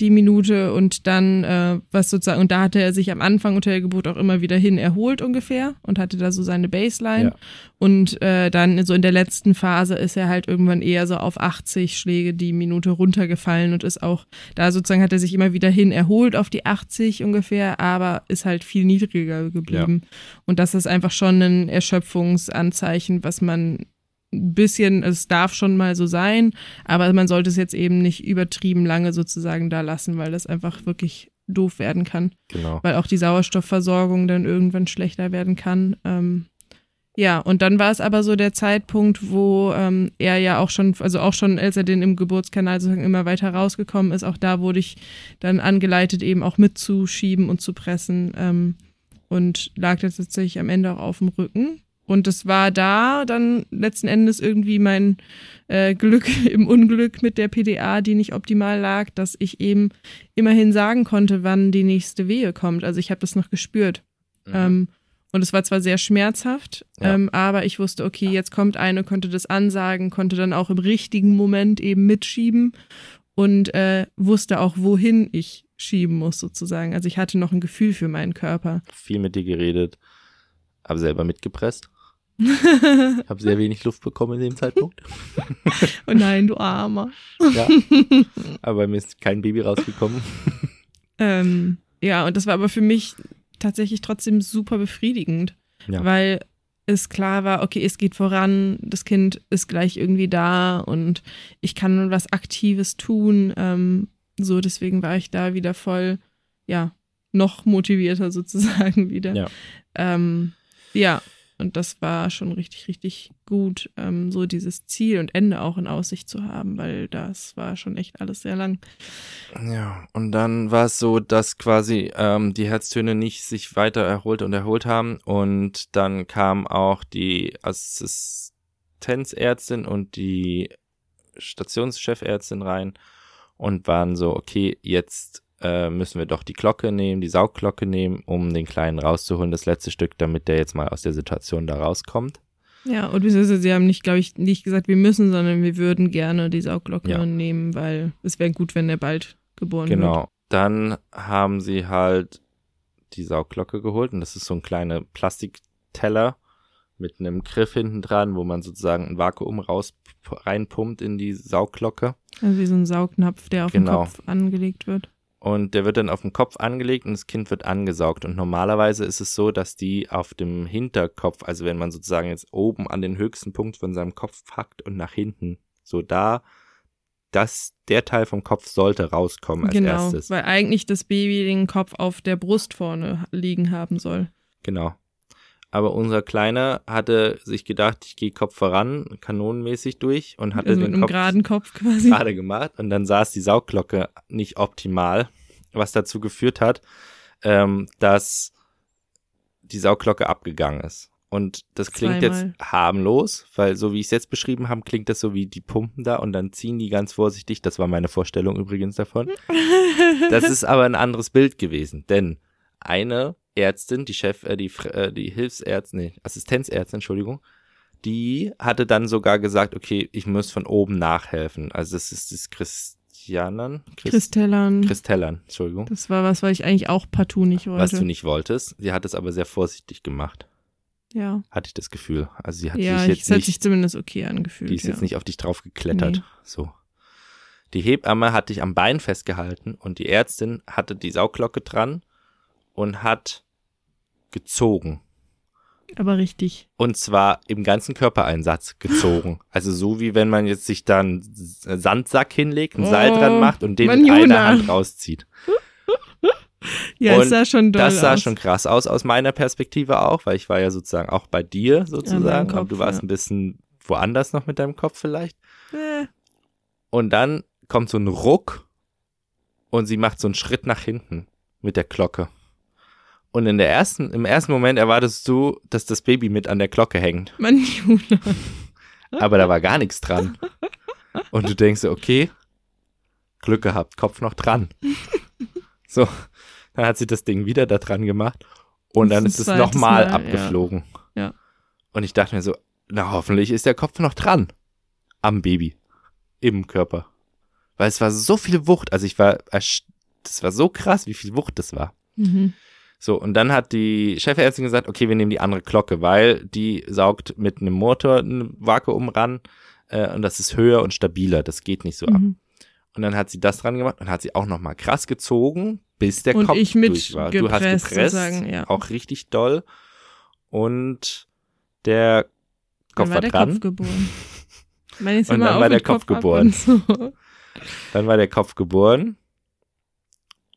die Minute und dann, äh, was sozusagen, und da hatte er sich am Anfang unter der Geburt auch immer wieder hin erholt ungefähr und hatte da so seine Baseline. Ja. Und äh, dann so in der letzten Phase ist er halt irgendwann eher so auf 80 Schläge die Minute runtergefallen und ist auch, da sozusagen hat er sich immer wieder hin erholt auf die 80 ungefähr, aber ist halt viel niedriger geblieben. Und das ist einfach schon ein Erschöpfungsanzeichen, was man bisschen, es darf schon mal so sein, aber man sollte es jetzt eben nicht übertrieben lange sozusagen da lassen, weil das einfach wirklich doof werden kann, Genau. weil auch die Sauerstoffversorgung dann irgendwann schlechter werden kann. Ähm, Ja, und dann war es aber so der Zeitpunkt, wo ähm, er ja auch schon, also auch schon, als er den im Geburtskanal sozusagen immer weiter rausgekommen ist, auch da wurde ich dann angeleitet, eben auch mitzuschieben und zu pressen ähm, und lag da tatsächlich am Ende auch auf dem Rücken. Und es war da dann letzten Endes irgendwie mein äh, Glück im Unglück mit der PDA, die nicht optimal lag, dass ich eben immerhin sagen konnte, wann die nächste Wehe kommt. Also ich habe das noch gespürt. Mhm. Ähm, und es war zwar sehr schmerzhaft, Ja. ähm, aber ich wusste, okay, jetzt kommt eine, konnte das ansagen, konnte dann auch im richtigen Moment eben mitschieben und äh, wusste auch, wohin ich schieben muss sozusagen. Also ich hatte noch ein Gefühl für meinen Körper. Viel mit dir geredet, habe selber mitgepresst. Habe sehr wenig Luft bekommen in dem Zeitpunkt. Oh nein, du Armer. Ja. Aber mir ist kein Baby rausgekommen. Ähm, ja, und das war aber für mich tatsächlich trotzdem super befriedigend, Ja. weil es klar war, okay, es geht voran, das Kind ist gleich irgendwie da und ich kann was Aktives tun. Ähm, so, deswegen war ich da wieder voll, ja, noch motivierter sozusagen wieder. Ja. Ähm, ja, und das war schon richtig, richtig gut, ähm, so dieses Ziel und Ende auch in Aussicht zu haben, weil das war schon echt alles sehr lang. Ja, und dann war es so, dass quasi ähm, die Herztöne nicht sich weiter erholt und erholt haben. Und dann kam auch die Assistenzärztin und die Stationschefärztin rein und waren so, okay, jetzt äh, müssen wir doch die Glocke nehmen, die Saugglocke nehmen, um den Kleinen rauszuholen, das letzte Stück, damit der jetzt mal aus der Situation da rauskommt. Ja, und sie haben nicht, glaube ich, nicht gesagt, wir müssen, sondern wir würden gerne die Saugglocke Ja. nehmen, weil es wäre gut, wenn er bald geboren wird. Genau. Dann haben sie halt die Saugglocke geholt und das ist so ein kleiner Plastikteller mit einem Griff hinten dran, wo man sozusagen ein Vakuum raus reinpumpt in die Saugglocke Also wie so ein Saugnapf, der auf Genau. den Kopf angelegt wird. Und der wird dann auf den Kopf angelegt und das Kind wird angesaugt und normalerweise ist es so, dass die auf dem Hinterkopf, also wenn man sozusagen jetzt oben an den höchsten Punkt von seinem Kopf packt und nach hinten, so da, dass der Teil vom Kopf sollte rauskommen als genau, erstes. weil eigentlich das Baby den Kopf auf der Brust vorne liegen haben soll. Genau. Aber unser Kleiner hatte sich gedacht, ich gehe Kopf voran, kanonenmäßig durch und hatte Also mit den einem Kopf geraden Kopf quasi. gerade gemacht und dann saß die Saugglocke nicht optimal, was dazu geführt hat, ähm, dass die Saugglocke abgegangen ist. Und das klingt jetzt Zweimal. harmlos, weil so wie ich es jetzt beschrieben habe, klingt das so wie die pumpen da und dann ziehen die ganz vorsichtig. Das war meine Vorstellung übrigens davon. Das ist aber ein anderes Bild gewesen, denn eine Ärztin, die Chef, äh, die, äh, die Hilfsärztin, nee, Assistenzärztin, Entschuldigung, die hatte dann sogar gesagt, okay, ich muss von oben nachhelfen. Also das ist das Christianan, Christ, Kristellern. Christellern, Entschuldigung, Das war was, was ich eigentlich auch partout nicht wollte. was du nicht wolltest. Sie hat es aber sehr vorsichtig gemacht, Ja, hatte ich das Gefühl. Also sie hat ja sich ich- jetzt es hat nicht sich zumindest okay angefühlt. Die ist ja. jetzt nicht auf dich drauf geklettert. Nee. So. Die Hebamme hat dich am Bein festgehalten und die Ärztin hatte die Saugglocke dran und hat gezogen. Aber richtig. Und zwar im ganzen Körpereinsatz gezogen. Also so wie wenn man jetzt sich da einen Sandsack hinlegt, ein Seil Oh, dran macht und den mit Manjuna. einer Hand rauszieht. Ja, Und es sah schon doll Das sah aus. schon krass aus aus meiner Perspektive auch, weil ich war ja sozusagen auch bei dir sozusagen, Kopf, aber du warst ja. ein bisschen woanders noch mit deinem Kopf vielleicht. Äh, Und dann kommt so ein Ruck und sie macht so einen Schritt nach hinten mit der Glocke. Und in der ersten, im ersten Moment erwartest du, dass das Baby mit an der Glocke hängt. Manjuna. Aber da war gar nichts dran. Und du denkst so, okay, Glück gehabt, Kopf noch dran. So, dann hat sie das Ding wieder da dran gemacht und dann Das ist es nochmal Mal, ja. abgeflogen. Ja. Und ich dachte mir so, na hoffentlich ist der Kopf noch dran. Am Baby. Im Körper. Weil es war so viel Wucht. Also ich war, das war so krass, wie viel Wucht das war. Mhm. So, und dann hat die Chefärztin gesagt, okay, wir nehmen die andere Glocke, weil die saugt mit einem Motor ein Vakuum ran äh, und das ist höher und stabiler. Das geht nicht so ab. Mhm. Und dann hat sie das dran gemacht und hat sie auch noch mal krass gezogen, bis der Und Kopf ich mit durch war. Du hast gepresst, sozusagen, ja. auch richtig doll. Und der Kopf Dann war war der dran. Kopf geboren. Und dann war der Kopf ab geboren. So. Dann war der Kopf geboren.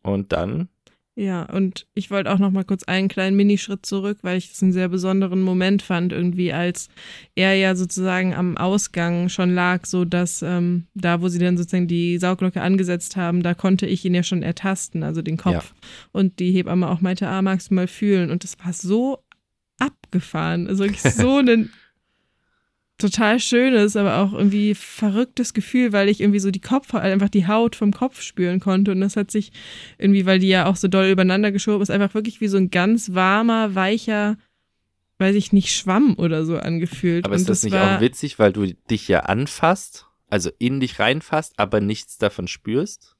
Und dann Ja, und ich wollte auch noch mal kurz einen kleinen Minischritt zurück, weil ich das einen sehr besonderen Moment fand, irgendwie, als er ja sozusagen am Ausgang schon lag, so dass ähm, da, wo sie dann sozusagen die Sauglocke angesetzt haben, da konnte ich ihn ja schon ertasten, also den Kopf. Ja. Und die Hebamme auch meinte, ah, magst du mal fühlen? Und das war so abgefahren. Also wirklich so ein total schönes, aber auch irgendwie verrücktes Gefühl, weil ich irgendwie so die Kopf, einfach die Haut vom Kopf spüren konnte. Und das hat sich irgendwie, weil die ja auch so doll übereinander geschoben ist, einfach wirklich wie so ein ganz warmer, weicher, weiß ich nicht, Schwamm oder so angefühlt. Aber ist das, das nicht auch witzig, weil du dich ja anfasst, also in dich reinfasst, aber nichts davon spürst?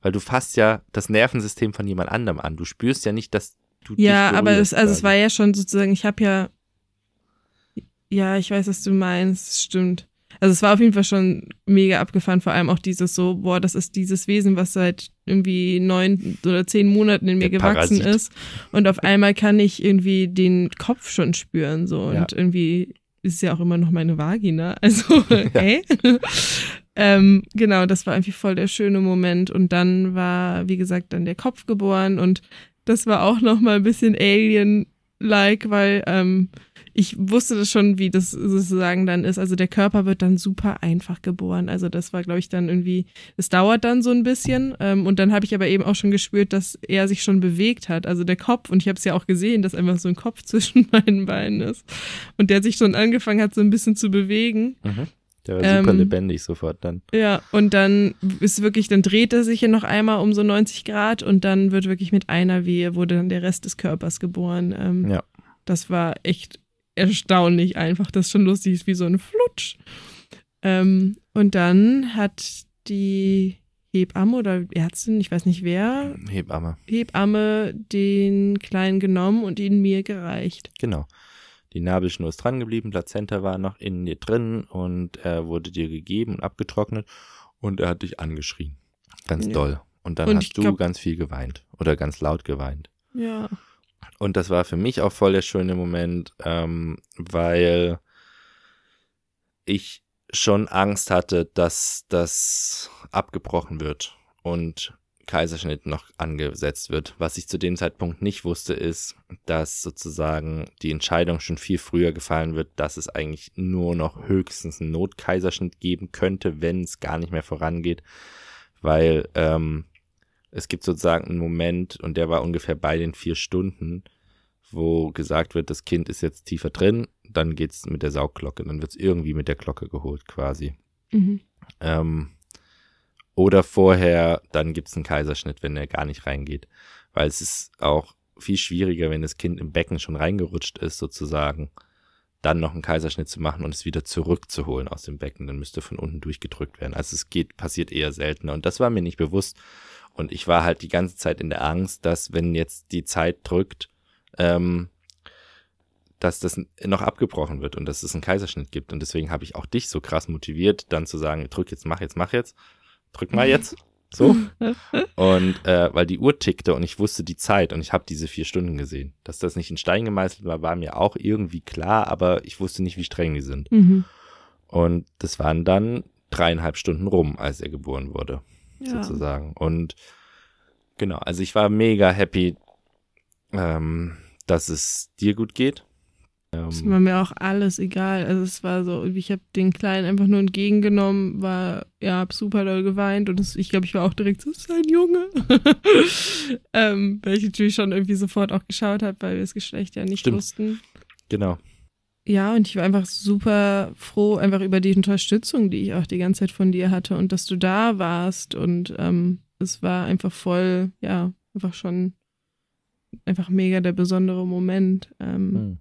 Weil du fasst ja das Nervensystem von jemand anderem an. Du spürst ja nicht, dass du Ja, aber es, also es war ja schon sozusagen, ich habe ja ja, ich weiß, was du meinst, stimmt. Also es war auf jeden Fall schon mega abgefahren, vor allem auch dieses so, boah, das ist dieses Wesen, was seit irgendwie neun oder zehn Monaten in mir Der gewachsen Parasit. ist. Und auf einmal kann ich irgendwie den Kopf schon spüren, so. Ja. Und irgendwie ist es ja auch immer noch meine Vagina. Also, hey. ähm, genau, das war irgendwie voll der schöne Moment. Und dann war, wie gesagt, dann der Kopf geboren und das war auch noch mal ein bisschen Alien-like, weil ähm, ich wusste das schon, wie das sozusagen dann ist. Also der Körper wird dann super einfach geboren. Also das war, glaube ich, dann irgendwie, es dauert dann so ein bisschen. Ähm, und dann habe ich aber eben auch schon gespürt, dass er sich schon bewegt hat. Also der Kopf, und ich habe es ja auch gesehen, dass einfach so ein Kopf zwischen meinen Beinen ist. Und der sich schon angefangen hat, so ein bisschen zu bewegen. Mhm. Der war super ähm, lebendig sofort dann. Ja, und dann ist wirklich, dann dreht er sich ja noch einmal um so 90 Grad und dann wird wirklich mit einer Wehe, wurde dann der Rest des Körpers geboren. Ähm, ja. Das war echt erstaunlich einfach. Das ist schon lustig, ist wie so ein Flutsch. Ähm, und dann hat die Hebamme oder Ärztin, ich weiß nicht wer. Hebamme. Hebamme den Kleinen genommen und ihn mir gereicht. Genau. Die Nabelschnur ist dran geblieben, Plazenta war noch in dir drin und er wurde dir gegeben und abgetrocknet und er hat dich angeschrien. Ganz ja. doll. Und dann und hast du glaub, ganz viel geweint oder ganz laut geweint. Ja. Und das war für mich auch voll der schöne Moment, ähm, weil ich schon Angst hatte, dass das abgebrochen wird und Kaiserschnitt noch angesetzt wird. Was ich zu dem Zeitpunkt nicht wusste, ist, dass sozusagen die Entscheidung schon viel früher gefallen wird, dass es eigentlich nur noch höchstens einen Notkaiserschnitt geben könnte, wenn es gar nicht mehr vorangeht, weil ähm, es gibt sozusagen einen Moment, und der war ungefähr bei den vier Stunden, wo gesagt wird, das Kind ist jetzt tiefer drin, dann geht's mit der Saugglocke, dann wird's irgendwie mit der Glocke geholt quasi. Mhm. Ähm, oder vorher, dann gibt's einen Kaiserschnitt, wenn er gar nicht reingeht. Weil es ist auch viel schwieriger, wenn das Kind im Becken schon reingerutscht ist, sozusagen, dann noch einen Kaiserschnitt zu machen und es wieder zurückzuholen aus dem Becken. Dann müsste von unten durchgedrückt werden. Also es geht, passiert eher seltener. Und das war mir nicht bewusst. Und ich war halt die ganze Zeit in der Angst, dass wenn jetzt die Zeit drückt, ähm, dass das noch abgebrochen wird und dass es einen Kaiserschnitt gibt. Und deswegen habe ich auch dich so krass motiviert, dann zu sagen, drück jetzt, mach jetzt, mach jetzt, drück mal jetzt. So. und äh, weil die Uhr tickte und ich wusste die Zeit und ich habe diese vier Stunden gesehen. Dass das nicht in Stein gemeißelt war, war mir auch irgendwie klar, aber ich wusste nicht, wie streng die sind. Mhm. Und das waren dann dreieinhalb Stunden rum, als er geboren wurde ja. sozusagen. Und genau, also ich war mega happy, ähm, dass es dir gut geht. Ähm, war mir auch alles egal. Also es war so, ich habe den Kleinen einfach nur entgegengenommen, war, ja, hab super doll geweint und es, ich glaube, ich war auch direkt so, das ist ein Junge. ähm, weil ich natürlich schon irgendwie sofort auch geschaut habe, weil wir das Geschlecht ja nicht Stimmt. wussten. Genau. Ja, und ich war einfach super froh, einfach über die Unterstützung, die ich auch die ganze Zeit von dir hatte und dass du da warst. Und ähm, es war einfach voll, ja, einfach schon einfach mega der besondere Moment. Ähm, hm.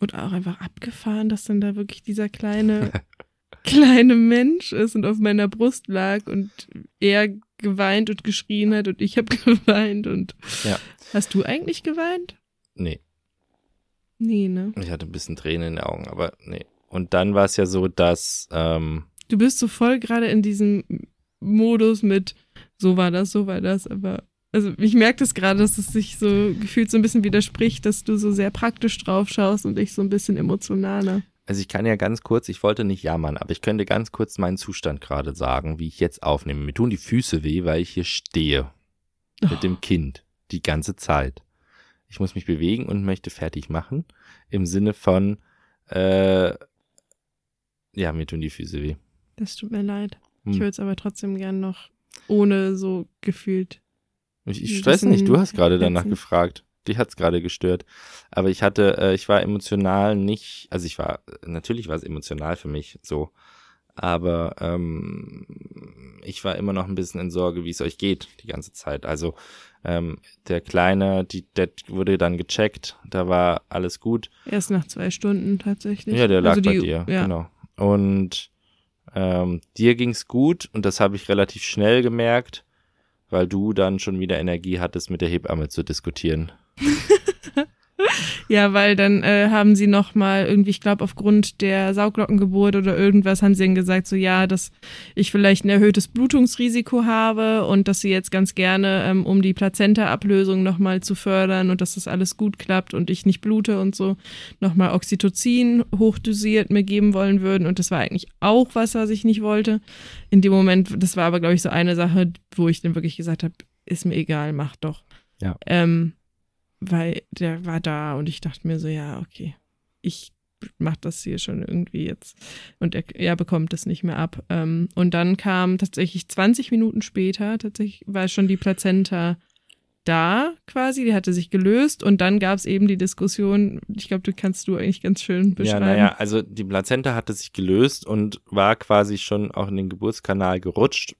Und auch einfach abgefahren, dass dann da wirklich dieser kleine, kleine Mensch ist und auf meiner Brust lag und er geweint und geschrien hat und ich habe geweint. Und ja. hast du eigentlich geweint? Nee. Nee, ne? Ich hatte ein bisschen Tränen in den Augen, aber nee. Und dann war es ja so, dass. Ähm, du bist so voll gerade in diesem Modus mit so war das, so war das, aber. Also ich merke das gerade, dass es sich so gefühlt so ein bisschen widerspricht, dass du so sehr praktisch drauf schaust und ich so ein bisschen emotionaler. Also ich kann ja ganz kurz, ich wollte nicht jammern, aber ich könnte ganz kurz meinen Zustand gerade sagen, wie ich jetzt aufnehme. Mir tun die Füße weh, weil ich hier stehe mit dem Kind die ganze Zeit. Ich muss mich bewegen und möchte fertig machen. Im Sinne von, äh, ja, mir tun die Füße weh. Das tut mir leid. Hm. Ich würde es aber trotzdem gern noch ohne so gefühlt. Ich, ich stress nicht, du hast gerade danach gefragt. Dich hat's gerade gestört. Aber ich hatte, äh, ich war emotional nicht, also ich war, natürlich war es emotional für mich so. Aber ähm, ich war immer noch ein bisschen in Sorge, wie es euch geht, die ganze Zeit. Also ähm, der Kleine, die, der wurde dann gecheckt, da war alles gut. Erst nach zwei Stunden tatsächlich. Ja, der lag also bei die, dir, Ja. genau. Und ähm, dir ging's gut und das habe ich relativ schnell gemerkt, weil du dann schon wieder Energie hattest, mit der Hebamme zu diskutieren. Ja, weil dann äh, haben sie noch mal irgendwie, ich glaube, aufgrund der Sauglockengeburt oder irgendwas, haben sie dann gesagt, so ja, dass ich vielleicht ein erhöhtes Blutungsrisiko habe und dass sie jetzt ganz gerne, ähm, um die Plazenta-Ablösung noch mal zu fördern und dass das alles gut klappt und ich nicht blute und so, noch mal Oxytocin hochdosiert mir geben wollen würden. Und das war eigentlich auch was, was ich nicht wollte. In dem Moment, das war aber, glaube ich, so eine Sache, wo ich dann wirklich gesagt habe, ist mir egal, mach doch. Ja. Ähm, weil der war da und ich dachte mir so, ja, okay, ich mach das hier schon irgendwie jetzt. Und er, er bekommt das nicht mehr ab. Ähm, und dann kam tatsächlich 20 Minuten später, tatsächlich war schon die Plazenta da quasi, die hatte sich gelöst und dann gab es eben die Diskussion, ich glaube, du kannst du eigentlich ganz schön Ja, beschreiben. naja, also die Plazenta hatte sich gelöst und war quasi schon auch in den Geburtskanal gerutscht.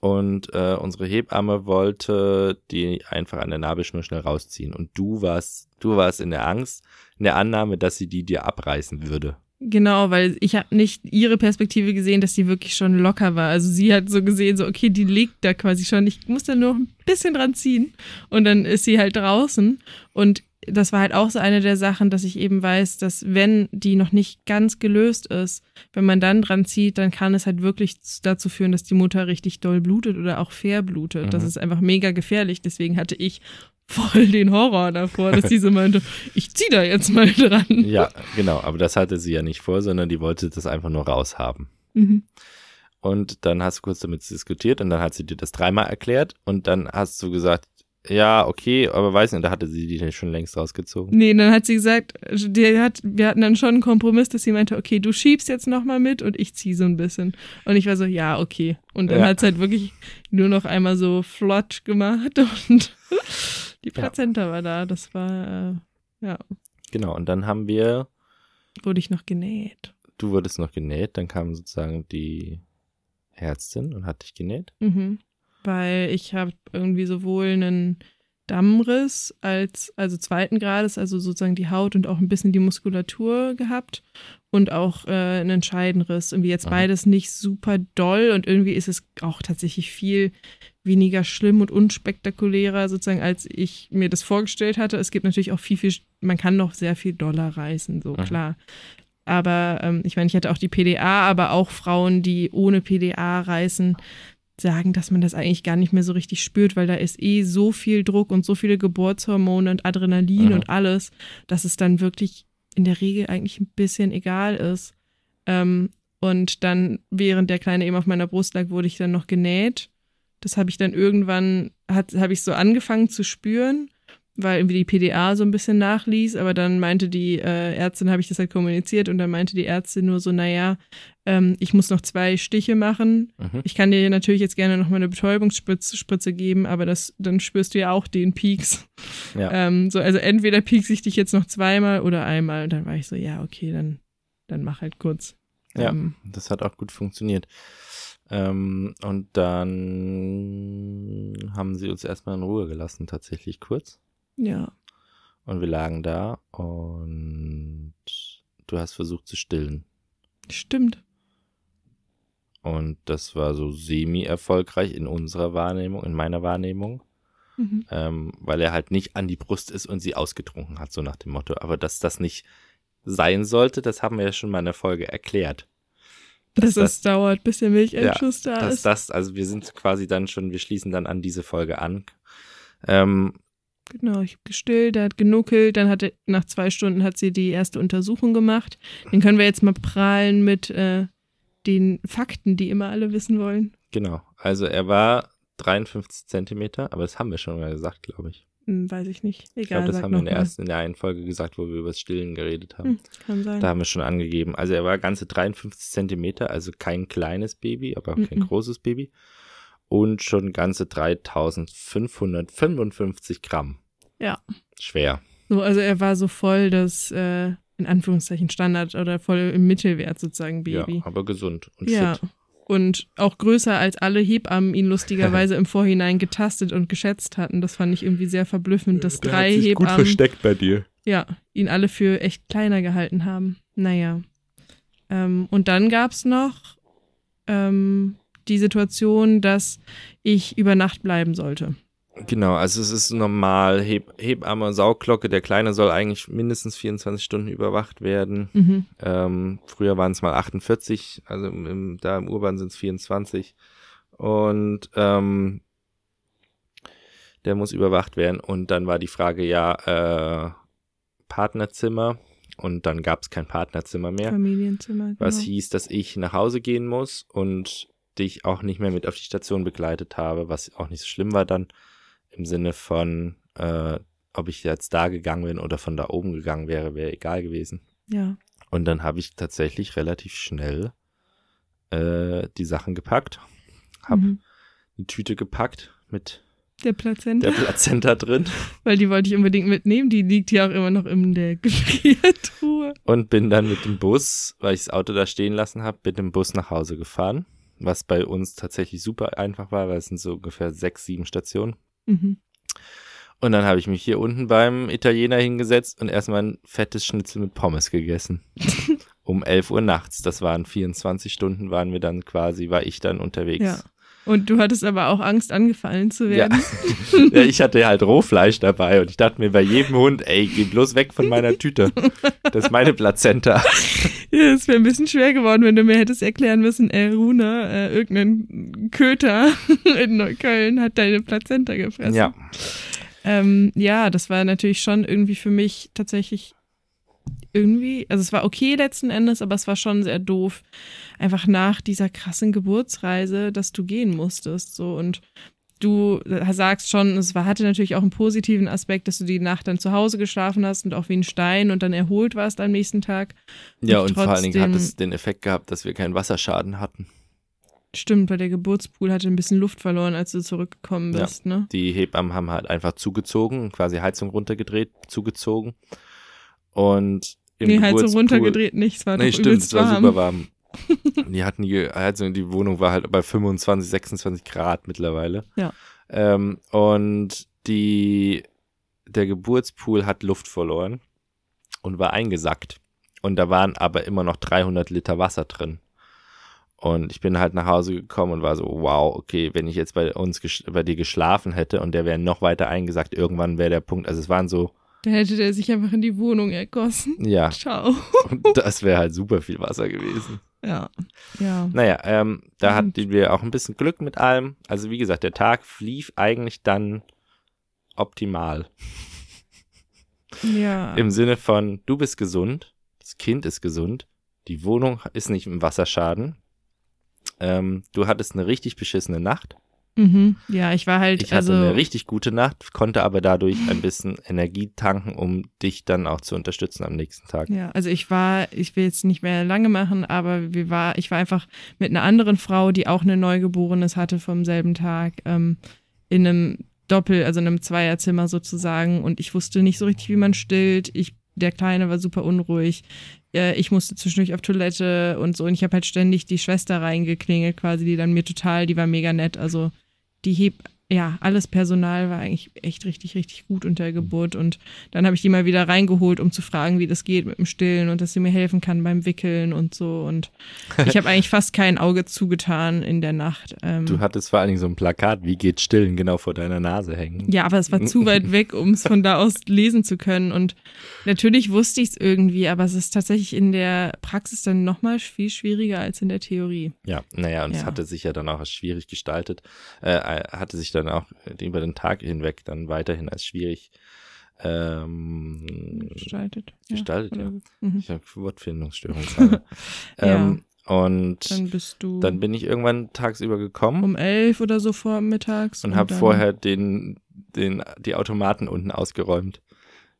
Und äh, unsere Hebamme wollte die einfach an der Nabelschnur schnell rausziehen. Und du warst, du warst in der Angst, in der Annahme, dass sie die dir abreißen würde. Genau, weil ich habe nicht ihre Perspektive gesehen, dass die wirklich schon locker war. Also sie hat so gesehen, so okay, die liegt da quasi schon. Ich muss da nur ein bisschen dran ziehen und dann ist sie halt draußen. Und das war halt auch so eine der Sachen, dass ich eben weiß, dass wenn die noch nicht ganz gelöst ist, wenn man dann dran zieht, dann kann es halt wirklich dazu führen, dass die Mutter richtig doll blutet oder auch verblutet. Das Mhm. ist einfach mega gefährlich. Deswegen hatte ich voll den Horror davor, dass diese meinte, ich zieh da jetzt mal dran. Ja, genau. Aber das hatte sie ja nicht vor, sondern die wollte das einfach nur raushaben. Mhm. Und dann hast du kurz damit diskutiert und dann hat sie dir das dreimal erklärt und dann hast du gesagt, ja, okay, aber weiß nicht, da hatte sie die schon längst rausgezogen. Nee, dann hat sie gesagt, die hat, wir hatten dann schon einen Kompromiss, dass sie meinte, okay, du schiebst jetzt nochmal mit und ich zieh so ein bisschen. Und ich war so, ja, okay. Und dann Ja. hat's halt wirklich nur noch einmal so flott gemacht und die Ja. Plazenta war da. Das war, äh, ja, Genau, und dann haben wir, wurde ich noch genäht. du wurdest noch genäht, dann kam sozusagen die Ärztin und hat dich genäht. Mhm. Weil ich habe irgendwie sowohl einen Dammriss als, also zweiten Grades, also sozusagen die Haut und auch ein bisschen die Muskulatur gehabt und auch äh, einen Scheidenriss. Irgendwie jetzt Aha. beides nicht super doll und irgendwie ist es auch tatsächlich viel weniger schlimm und unspektakulärer sozusagen, als ich mir das vorgestellt hatte. Es gibt natürlich auch viel, viel, man kann noch sehr viel doller reißen, so Mhm. klar. Aber ähm, ich meine, ich hatte auch die PDA, aber auch Frauen, die ohne PDA reißen, sagen, dass man das eigentlich gar nicht mehr so richtig spürt, weil da ist eh so viel Druck und so viele Geburtshormone und Adrenalin Mhm. und alles, dass es dann wirklich in der Regel eigentlich ein bisschen egal ist. Ähm, und dann, während der Kleine eben auf meiner Brust lag, wurde ich dann noch genäht. Das habe ich dann irgendwann, habe ich so angefangen zu spüren, weil irgendwie die PDA so ein bisschen nachließ, aber dann meinte die äh, Ärztin, habe ich das halt kommuniziert und dann meinte die Ärztin nur so, naja, ähm, ich muss noch zwei Stiche machen. Mhm. Ich kann dir natürlich jetzt gerne noch mal eine Betäubungsspritze Spritze geben, aber das, dann spürst du ja auch den Peaks. Ja. Ähm, so, also entweder pieks ich dich jetzt noch zweimal oder einmal. Und dann war ich so, ja, okay, dann, dann mach halt kurz. Ja. Ähm, Das hat auch gut funktioniert. Ähm, und dann haben sie uns erstmal in Ruhe gelassen, tatsächlich kurz. Ja. Und wir lagen da und du hast versucht zu stillen. Stimmt. Und das war so semi-erfolgreich in unserer Wahrnehmung, in meiner Wahrnehmung, Mhm. ähm, weil er halt nicht an die Brust ist und sie ausgetrunken hat, so nach dem Motto. Aber dass das nicht sein sollte, das haben wir ja schon mal in der Folge erklärt. Dass das- es dauert, bis der Milcheinschuss da dass ist. das, also wir sind quasi dann schon, wir schließen dann an diese Folge an. Ähm, Genau, ich habe gestillt, er hat genuckelt, dann hat er, nach zwei Stunden hat sie die erste Untersuchung gemacht. Den können wir jetzt mal prahlen mit äh, den Fakten, die immer alle wissen wollen. Genau. Also er war 53 Zentimeter, aber das haben wir schon mal gesagt, glaube ich. Hm, weiß ich nicht. Egal, Ich glaube, das haben wir in der ersten, in der einen Folge gesagt, wo wir über das Stillen geredet haben. Hm, kann sein. Da haben wir schon angegeben. Also er war ganze 53 Zentimeter, also kein kleines Baby, aber auch kein Mhm. großes Baby. Und schon ganze 3555 Gramm. Ja. Schwer. So, also er war so voll das, äh, in Anführungszeichen, Standard oder voll im Mittelwert sozusagen Baby. Ja, aber gesund und Ja. fit. Und auch größer als alle Hebammen ihn lustigerweise im Vorhinein getastet und geschätzt hatten. Das fand ich irgendwie sehr verblüffend, dass drei Hebammen bei dir. ja, ihn alle für echt kleiner gehalten haben. Naja. Ähm, und dann gab's noch ähm, die Situation, dass ich über Nacht bleiben sollte. Genau, also es ist normal, Heb Hebamme, Sauglocke, der Kleine soll eigentlich mindestens 24 Stunden überwacht werden. Mhm. Ähm, früher waren es mal 48, also im, im, da im Urban sind es 24. Und ähm, der muss überwacht werden. Und dann war die Frage, ja, äh, Partnerzimmer. Und dann gab es kein Partnerzimmer mehr. Familienzimmer. Was genau. hieß, dass ich nach Hause gehen muss und dich auch nicht mehr mit auf die Station begleitet habe, was auch nicht so schlimm war dann im Sinne von, äh, ob ich jetzt da gegangen bin oder von da oben gegangen wäre, wäre egal gewesen. Ja. Und dann habe ich tatsächlich relativ schnell äh, die Sachen gepackt, habe Mhm. eine Tüte gepackt mit Der Plazenta. der Plazenta drin Weil die wollte ich unbedingt mitnehmen. Die liegt ja auch immer noch in der Gefriertruhe. und bin dann mit dem Bus, weil ich das Auto da stehen lassen habe, mit dem Bus nach Hause gefahren. Was bei uns tatsächlich super einfach war, weil es sind so ungefähr sechs, sieben Stationen. Mhm. Und dann habe ich mich hier unten beim Italiener hingesetzt und erstmal ein fettes Schnitzel mit Pommes gegessen. um 11 Uhr nachts. Das waren 24 Stunden, waren wir dann quasi, war ich dann unterwegs. Ja. Und du hattest aber auch Angst, angefallen zu Ja. werden. ja, ich hatte halt Rohfleisch dabei und ich dachte mir bei jedem Hund, ey, geh bloß weg von meiner Tüte. Das ist meine Plazenta. Ja, es wäre ein bisschen schwer geworden, wenn du mir hättest erklären müssen, ey, Runa, äh, irgendein Köter in Neukölln hat deine Plazenta gefressen. Ja, Ähm, ja, das war natürlich schon irgendwie für mich tatsächlich irgendwie, also es war okay letzten Endes, aber es war schon sehr doof, einfach nach dieser krassen Geburtsreise, dass du gehen musstest, so und du sagst schon, es war, hatte natürlich auch einen positiven Aspekt, dass du die Nacht dann zu Hause geschlafen hast und auch wie ein Stein und dann erholt warst am nächsten Tag. ja Und vor allen Dingen hat es den Effekt gehabt, dass wir keinen Wasserschaden hatten. Stimmt, weil der Geburtspool hatte ein bisschen Luft verloren, als du zurückgekommen Ja. bist, ne? Die Hebammen haben halt einfach zugezogen, quasi Heizung runtergedreht, zugezogen. Und im Nee, Geburtspool- runtergedreht nicht, es war Nee, stimmt, es war super warm. die hatten die Heizung, die Wohnung war halt bei 25, 26 Grad mittlerweile. Ja. Ähm, und die, der Geburtspool hat Luft verloren und war eingesackt. Und da waren aber immer noch 300 Liter Wasser drin. Und ich bin halt nach Hause gekommen und war so, wow, okay, wenn ich jetzt bei uns, bei dir geschlafen hätte und der wäre noch weiter eingesackt, irgendwann wäre der Punkt, also es waren so, Da hätte der sich einfach in die Wohnung ergossen. ja, Ciao. und das wäre halt super viel Wasser gewesen. Ja. Ja. Naja, ähm, da hatten wir auch ein bisschen Glück mit allem. Also wie gesagt, der Tag lief eigentlich dann optimal. Ja. Im Sinne von, du bist gesund, das Kind ist gesund, die Wohnung ist nicht im Wasserschaden. Ähm, du hattest eine richtig beschissene Nacht. Mhm. Ja, ich war halt, Ich hatte also. eine richtig gute Nacht, konnte aber dadurch ein bisschen Energie tanken, um dich dann auch zu unterstützen am nächsten Tag. Ja, also ich war, ich will jetzt nicht mehr lange machen, aber wir war, ich war einfach mit einer anderen Frau, die auch eine Neugeborenes hatte vom selben Tag, ähm, in einem Doppel, also in einem Zweierzimmer sozusagen und ich wusste nicht so richtig, wie man stillt. Ich, der Kleine war super unruhig. Ich musste zwischendurch auf Toilette und so und ich habe halt ständig die Schwester reingeklingelt quasi, die dann mir total, die war mega nett, also die heb, ja, alles Personal war eigentlich echt richtig, richtig gut unter der Geburt. Und dann habe ich die mal wieder reingeholt, um zu fragen, wie das geht mit dem Stillen und dass sie mir helfen kann beim Wickeln und so. Und ich habe eigentlich fast kein Auge zugetan in der Nacht. Ähm, Du hattest vor allen Dingen so ein Plakat, wie geht stillen, genau vor deiner Nase hängen. ja, aber es war zu weit weg, um es von da aus lesen zu können. Und natürlich wusste ich es irgendwie, aber es ist tatsächlich in der Praxis dann nochmal viel schwieriger als in der Theorie. Ja, naja, und es Ja. hatte sich ja dann auch als schwierig gestaltet, äh, hatte sich dann dann auch über den Tag hinweg dann weiterhin als schwierig ähm, Gestaltet. gestaltet, ja. Oder- Mhm. Ich habe Wortfindungsstörung gerade. ähm, und Dann bist du dann bin ich irgendwann tagsüber gekommen um elf oder so vormittags. und habe dann vorher den, den, die Automaten unten ausgeräumt.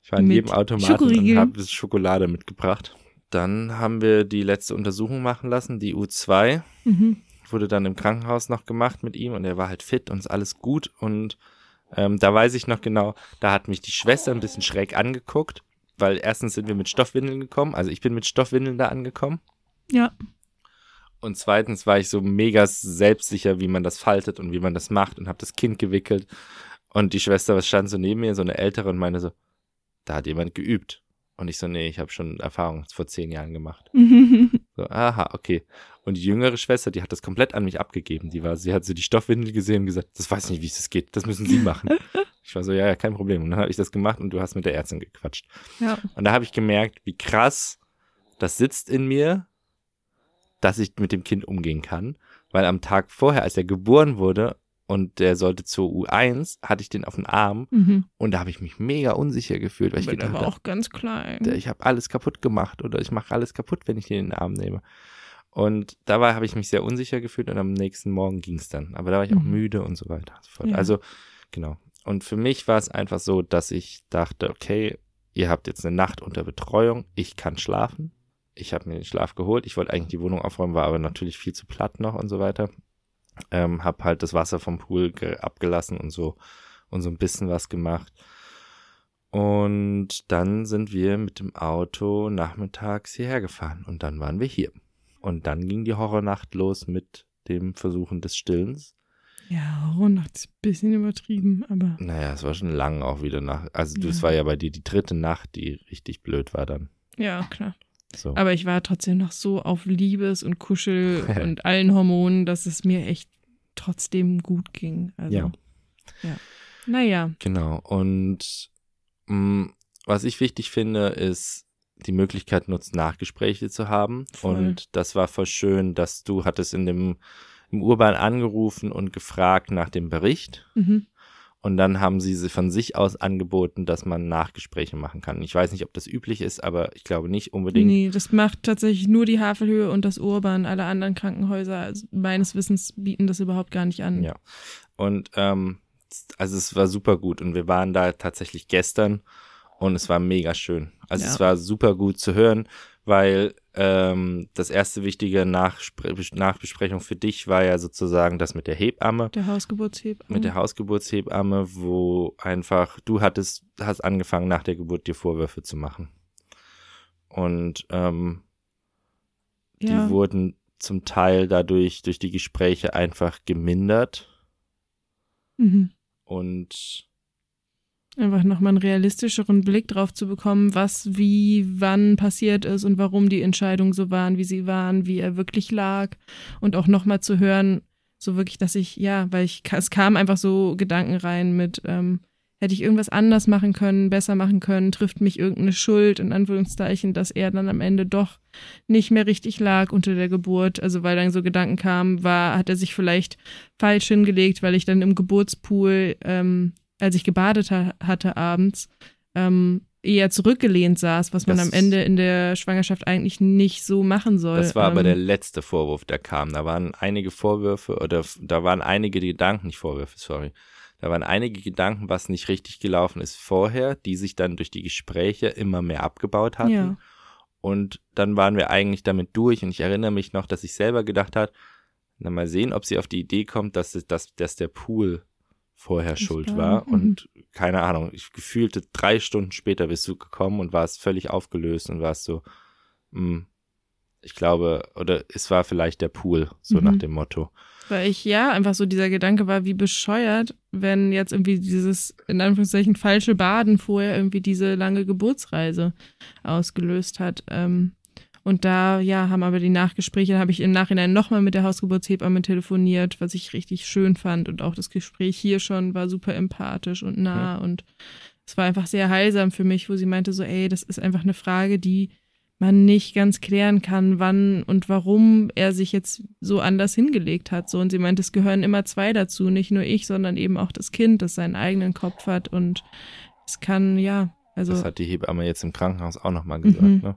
Ich war in jedem Automaten und habe Schokolade mitgebracht. Dann haben wir die letzte Untersuchung machen lassen, die U2. Mhm. Wurde dann im Krankenhaus noch gemacht mit ihm und er war halt fit und ist alles gut. Und ähm, da weiß ich noch genau, da hat mich die Schwester ein bisschen schräg angeguckt, weil erstens sind wir mit Stoffwindeln gekommen. Also ich bin mit Stoffwindeln da angekommen. Ja. Und zweitens war ich so mega selbstsicher, wie man das faltet und wie man das macht und habe das Kind gewickelt. Und die Schwester stand so neben mir, so eine ältere, und meinte so, da hat jemand geübt. Und ich so, nee, ich habe schon Erfahrung vor zehn Jahren gemacht. So, aha, okay. Und die jüngere Schwester, die hat das komplett an mich abgegeben. Die war, sie hat so die Stoffwindel gesehen und gesagt, das weiß ich nicht, wie es das geht. Das müssen Sie machen. ich war so, ja, ja, kein Problem. Und dann habe ich das gemacht und du hast mit der Ärztin gequatscht. ja. Und da habe ich gemerkt, wie krass das sitzt in mir, dass ich mit dem Kind umgehen kann. Weil am Tag vorher, als er geboren wurde und der sollte zur U1, hatte ich den auf den Arm Mhm. und da habe ich mich mega unsicher gefühlt, weil ich der gedacht habe, auch ganz klein. ich habe alles kaputt gemacht oder ich mache alles kaputt, wenn ich den in den Arm nehme. Und dabei habe ich mich sehr unsicher gefühlt und am nächsten Morgen ging es dann. Aber da war ich auch Mhm. müde und so weiter und so fort. Ja. Also, genau. Und für mich war es einfach so, dass ich dachte, okay, ihr habt jetzt eine Nacht unter Betreuung, ich kann schlafen. Ich habe mir den Schlaf geholt. Ich wollte eigentlich die Wohnung aufräumen, war aber natürlich viel zu platt noch und so weiter. Ähm, hab halt das Wasser vom Pool ge- abgelassen und so und so ein bisschen was gemacht. Und dann sind wir mit dem Auto nachmittags hierher gefahren und dann waren wir hier. Und dann ging die Horrornacht los mit dem Versuchen des Stillens. Ja, Horrornacht ist ein bisschen übertrieben, aber Naja, es war schon lang auch wieder nach. Also, Ja. war ja bei dir die dritte Nacht, die richtig blöd war dann. ja, klar. So. Aber ich war trotzdem noch so auf Liebes und Kuschel und allen Hormonen, dass es mir echt trotzdem gut ging. Also, Ja. ja. Naja. Genau. Und mh, was ich wichtig finde, ist die Möglichkeit nutzt, Nachgespräche zu haben. Voll. Und das war voll schön, dass du hattest in dem im Urban angerufen und gefragt nach dem Bericht. Mhm. Und dann haben sie von sich aus angeboten, dass man Nachgespräche machen kann. Ich weiß nicht, ob das üblich ist, aber ich glaube nicht unbedingt. Nee, das macht tatsächlich nur die Havelhöhe und das Urban. Alle anderen Krankenhäuser, also meines Wissens, bieten das überhaupt gar nicht an. Ja. Und ähm, also es war super gut und wir waren da tatsächlich gestern und es war mega schön. Also Ja. es war super gut zu hören, weil ähm, das erste wichtige Nachspre Nachbesprechung für dich war ja sozusagen das mit der Hebamme, Der Hausgeburtshebamme. mit der Hausgeburtshebamme, wo einfach du hattest, hast angefangen nach der Geburt dir Vorwürfe zu machen. Und ähm, ja. die wurden zum Teil dadurch durch die Gespräche einfach gemindert Mhm. und Einfach nochmal einen realistischeren Blick drauf zu bekommen, was wie wann passiert ist und warum die Entscheidungen so waren, wie sie waren, wie er wirklich lag. Und auch nochmal zu hören, so wirklich, dass ich, ja, weil ich, es kamen einfach so Gedanken rein mit, ähm, hätte ich irgendwas anders machen können, besser machen können, trifft mich irgendeine Schuld, in Anführungszeichen, dass er dann am Ende doch nicht mehr richtig lag unter der Geburt. Also weil dann so Gedanken kamen, war, hat er sich vielleicht falsch hingelegt, weil ich dann im Geburtspool, ähm, als ich gebadet ha hatte abends, ähm, eher zurückgelehnt saß, was man Das- am Ende in der Schwangerschaft eigentlich nicht so machen soll. Das war aber ähm, der letzte Vorwurf, der kam. Da waren einige Vorwürfe oder da waren einige Gedanken, nicht Vorwürfe, sorry. Da waren einige Gedanken, was nicht richtig gelaufen ist vorher, die sich dann durch die Gespräche immer mehr abgebaut hatten. Ja. Und dann waren wir eigentlich damit durch und ich erinnere mich noch, dass ich selber gedacht habe, na mal sehen, ob sie auf die Idee kommt, dass, dass, dass der Pool vorher Das schuld war- war. Und keine Ahnung, ich gefühlte drei Stunden später bist du gekommen und warst völlig aufgelöst und warst so, hm, ich glaube, oder es war vielleicht der Pool, so Mhm. nach dem Motto. Weil ich ja einfach so dieser Gedanke war, wie bescheuert, wenn jetzt irgendwie dieses, in Anführungszeichen, falsche Baden vorher irgendwie diese lange Geburtsreise ausgelöst hat. Ähm, und da, ja, haben aber die Nachgespräche, da habe ich im Nachhinein nochmal mit der Hausgeburtshebamme telefoniert, was ich richtig schön fand. Und auch das Gespräch hier schon war super empathisch und nah. Und es war einfach sehr heilsam für mich, wo sie meinte so, ey, das ist einfach eine Frage, die man nicht ganz klären kann, wann und warum er sich jetzt so anders hingelegt hat. So, und sie meint, es gehören immer zwei dazu, nicht nur ich, sondern eben auch das Kind, das seinen eigenen Kopf hat. Und es kann, ja, also. Das hat die Hebamme jetzt im Krankenhaus auch nochmal gesagt, Mhm. ne?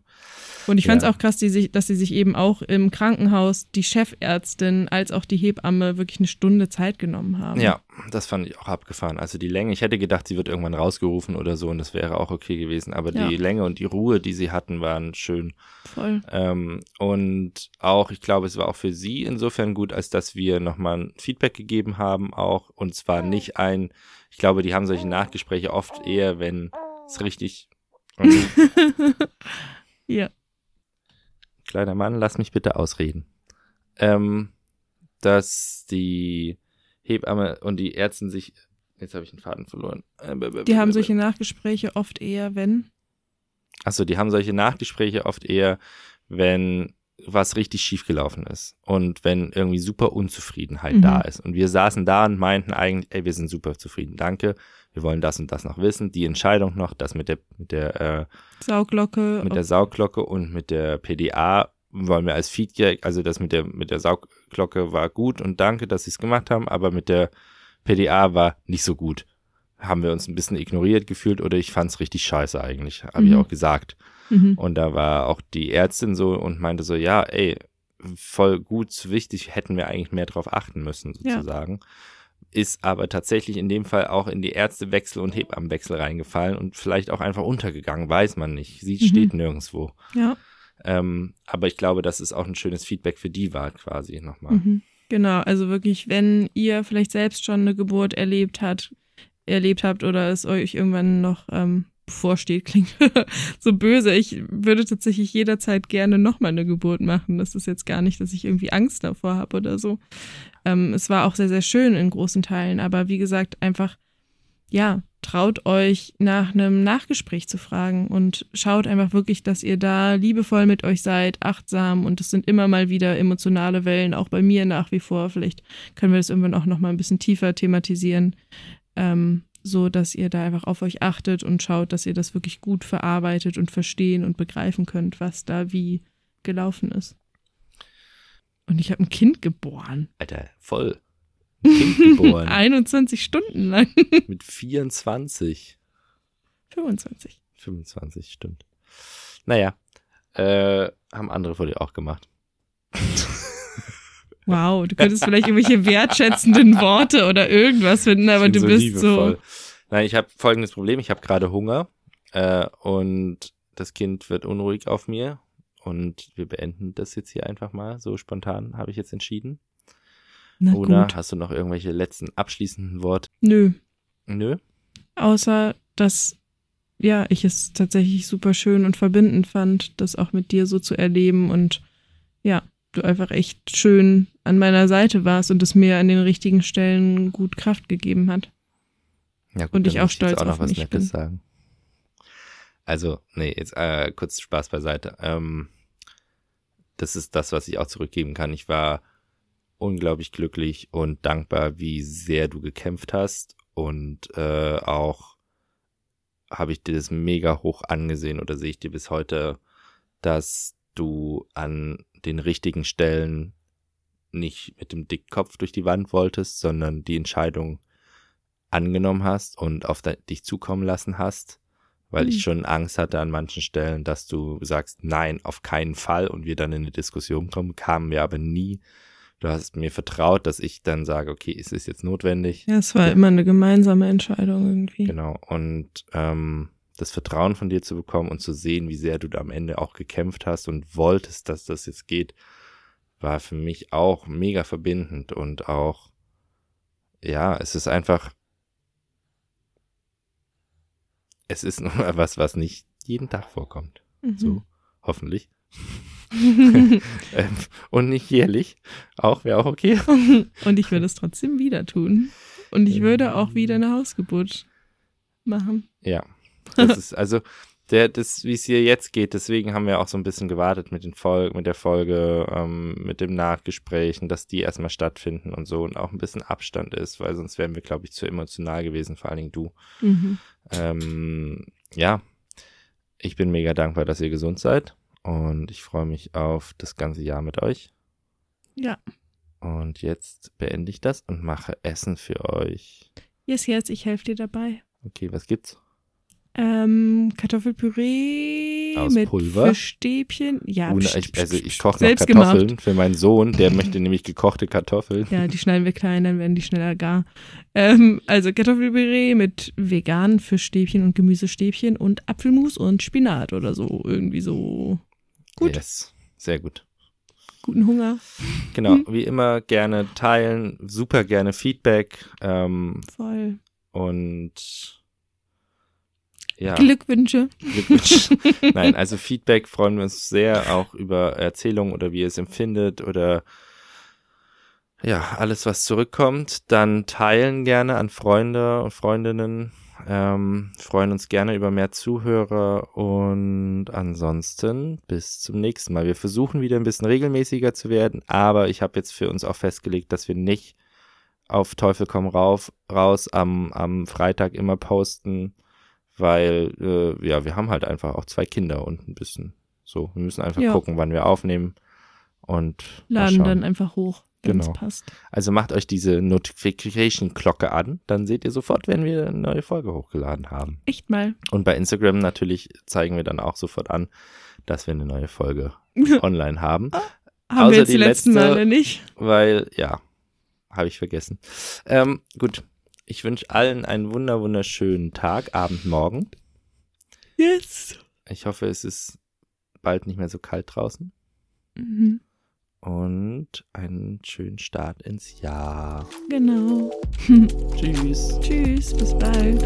Und ich fand es Ja. auch krass, sich, dass sie sich eben auch im Krankenhaus, die Chefärztin als auch die Hebamme, wirklich eine Stunde Zeit genommen haben. Ja, das fand ich auch abgefahren. Also die Länge, ich hätte gedacht, sie wird irgendwann rausgerufen oder so und das wäre auch okay gewesen. Aber Ja. die Länge und die Ruhe, die sie hatten, waren schön. Voll. Ähm, und auch, ich glaube, es war auch für sie insofern gut, als dass wir nochmal ein Feedback gegeben haben, auch. Und zwar nicht ein, ich glaube, die haben solche Nachgespräche oft eher, wenn es richtig. Ja. Kleiner Mann, lass mich bitte ausreden. Ähm, dass die Hebamme und die Ärztin sich. Jetzt habe ich den Faden verloren. Äh, Die haben solche Nachgespräche oft eher, wenn. Achso, die haben solche Nachgespräche oft eher, wenn was richtig schiefgelaufen ist und wenn irgendwie super Unzufriedenheit Mhm. da ist. Und wir saßen da und meinten eigentlich, ey, wir sind super zufrieden, danke. Wir wollen das und das noch wissen. Die Entscheidung noch, das mit der, mit der, äh, Sauglocke. mit der Saugglocke und mit der PDA wollen wir als Feedback, also das mit der, mit der Saugglocke war gut und danke, dass sie es gemacht haben, aber mit der PDA war nicht so gut. Haben wir uns ein bisschen ignoriert gefühlt oder ich fand es richtig scheiße eigentlich, habe ich Mhm. auch gesagt. mhm. Und da war auch die Ärztin so und meinte so, ja, ey, voll gut, wichtig, hätten wir eigentlich mehr drauf achten müssen, Ja. Ist aber tatsächlich in dem Fall auch in die Ärztewechsel und Hebammenwechsel reingefallen und vielleicht auch einfach untergegangen, weiß man nicht. Sie Mhm. steht nirgendwo. Ja. Ähm, aber ich glaube, dass es auch ein schönes Feedback für die war, quasi nochmal. Mhm. Genau, also wirklich, wenn ihr vielleicht selbst schon eine Geburt erlebt hat, erlebt habt oder es euch irgendwann noch ähm, bevorsteht, klingt so böse. Ich würde tatsächlich jederzeit gerne nochmal eine Geburt machen. Das ist jetzt gar nicht, dass ich irgendwie Angst davor habe oder so. Ähm, es war auch sehr, sehr schön in großen Teilen, aber wie gesagt, einfach, ja, traut euch nach einem Nachgespräch zu fragen und schaut einfach wirklich, dass ihr da liebevoll mit euch seid, achtsam und es sind immer mal wieder emotionale Wellen, auch bei mir nach wie vor. Vielleicht können wir das irgendwann auch noch mal ein bisschen tiefer thematisieren, ähm, so dass ihr da einfach auf euch achtet und schaut, dass ihr das wirklich gut verarbeitet und verstehen und begreifen könnt, was da wie gelaufen ist. Und ich habe ein Kind geboren. Alter, voll. Ein Kind geboren. 21 Stunden lang. mit 24. 25. 25, stimmt. Naja, äh, haben andere vor dir auch gemacht. Wow, du könntest vielleicht irgendwelche wertschätzenden Worte oder irgendwas finden, aber du bist liebevoll. so. Nein, ich habe folgendes Problem. Ich habe gerade Hunger äh, und das Kind wird unruhig auf mir und wir beenden das jetzt hier einfach mal. So spontan habe ich jetzt entschieden. Na Oder gut. hast du noch irgendwelche letzten abschließenden Worte? Nö, Nö? außer dass ja, ich es tatsächlich super schön und verbindend fand, das auch mit dir so zu erleben und ja, du einfach echt schön an meiner Seite warst und es mir an den richtigen Stellen gut Kraft gegeben hat. Ja, gut, Und ich auch stolz jetzt auch noch auf was mich Nettes bin. sagen. Also, nee, jetzt äh, kurz Spaß beiseite. Ähm, das ist das, was ich auch zurückgeben kann. Ich war unglaublich glücklich und dankbar, wie sehr du gekämpft hast und äh, auch habe ich dir das mega hoch angesehen oder sehe ich dir bis heute, dass du an den richtigen Stellen nicht mit dem Dickkopf durch die Wand wolltest, sondern die Entscheidung angenommen hast und auf dich zukommen lassen hast, weil Mhm. ich schon Angst hatte an manchen Stellen, dass du sagst, nein, auf keinen Fall und wir dann in eine Diskussion kommen, kamen wir aber nie. Du hast mir vertraut, dass ich dann sage, okay, ist es jetzt notwendig? Ja, es war immer eine gemeinsame Entscheidung irgendwie. Genau. Und ähm, das Vertrauen von dir zu bekommen und zu sehen, wie sehr du da am Ende auch gekämpft hast und wolltest, dass das jetzt geht, war für mich auch mega verbindend und auch, ja, es ist einfach, es ist nur was, was nicht jeden Tag vorkommt. Mhm. So, hoffentlich. Ähm, und nicht jährlich. Auch wäre auch okay. und ich würde es trotzdem wieder tun. Und ich würde auch wieder eine Hausgeburt machen. Ja, das ist also der, das, wie es hier jetzt geht. Deswegen haben wir auch so ein bisschen gewartet mit den Folgen, mit der Folge, ähm, mit dem Nachgesprächen, dass die erstmal stattfinden und so und auch ein bisschen Abstand ist, weil sonst wären wir, glaube ich, zu emotional gewesen, vor allen Dingen du. Mhm. Ähm, ja, ich bin mega dankbar, dass ihr gesund seid Und ich freue mich auf das ganze Jahr mit euch. Ja. Und jetzt beende ich das und mache Essen für euch. Yes, yes, ich helfe dir dabei. Okay, was gibt's? Ähm, Kartoffelpüree Aus mit Pulver? Fischstäbchen. Ja, Ohne, ich, also ich koche noch Selbst Kartoffeln gemacht. für meinen Sohn. Der möchte nämlich gekochte Kartoffeln. Ja, die schneiden wir klein, dann werden die schneller gar. Ähm, also Kartoffelpüree mit veganen Fischstäbchen und Gemüsestäbchen und Apfelmus und Spinat oder so. Irgendwie so. Gut. Yes. Sehr gut. Guten Hunger. Genau, Hm. wie immer gerne teilen, super gerne Feedback ähm, Voll. und ja, Glückwünsche. Glückwunsch. Nein, also Feedback freuen wir uns sehr, auch über Erzählungen oder wie ihr es empfindet oder ja, alles, was zurückkommt. Dann teilen gerne an Freunde und Freundinnen. Ähm, freuen uns gerne über mehr Zuhörer und ansonsten bis zum nächsten Mal. Wir versuchen wieder ein bisschen regelmäßiger zu werden, aber ich habe jetzt für uns auch festgelegt, dass wir nicht auf Teufel komm rauf, raus am, am Freitag immer posten, weil äh, ja, wir haben halt einfach auch zwei Kinder und ein bisschen so. Wir müssen einfach Ja. gucken, wann wir aufnehmen und Laden dann einfach hoch, wenn es Genau. passt. Also macht euch diese Notification-Glocke an, dann seht ihr sofort, wenn wir eine neue Folge hochgeladen haben. Echt mal. Und bei Instagram natürlich zeigen wir dann auch sofort an, dass wir eine neue Folge online haben, Haben Außer wir jetzt die, die letzten letzte- Male nicht. weil, ja, habe ich vergessen. Ähm, gut, ich wünsche allen einen wunder wunderschönen Tag, Abend, Morgen. Yes. Ich hoffe, es ist bald nicht mehr so kalt draußen. Mhm. Und einen schönen Start ins Jahr. Genau. Tschüss. Tschüss, bis bald.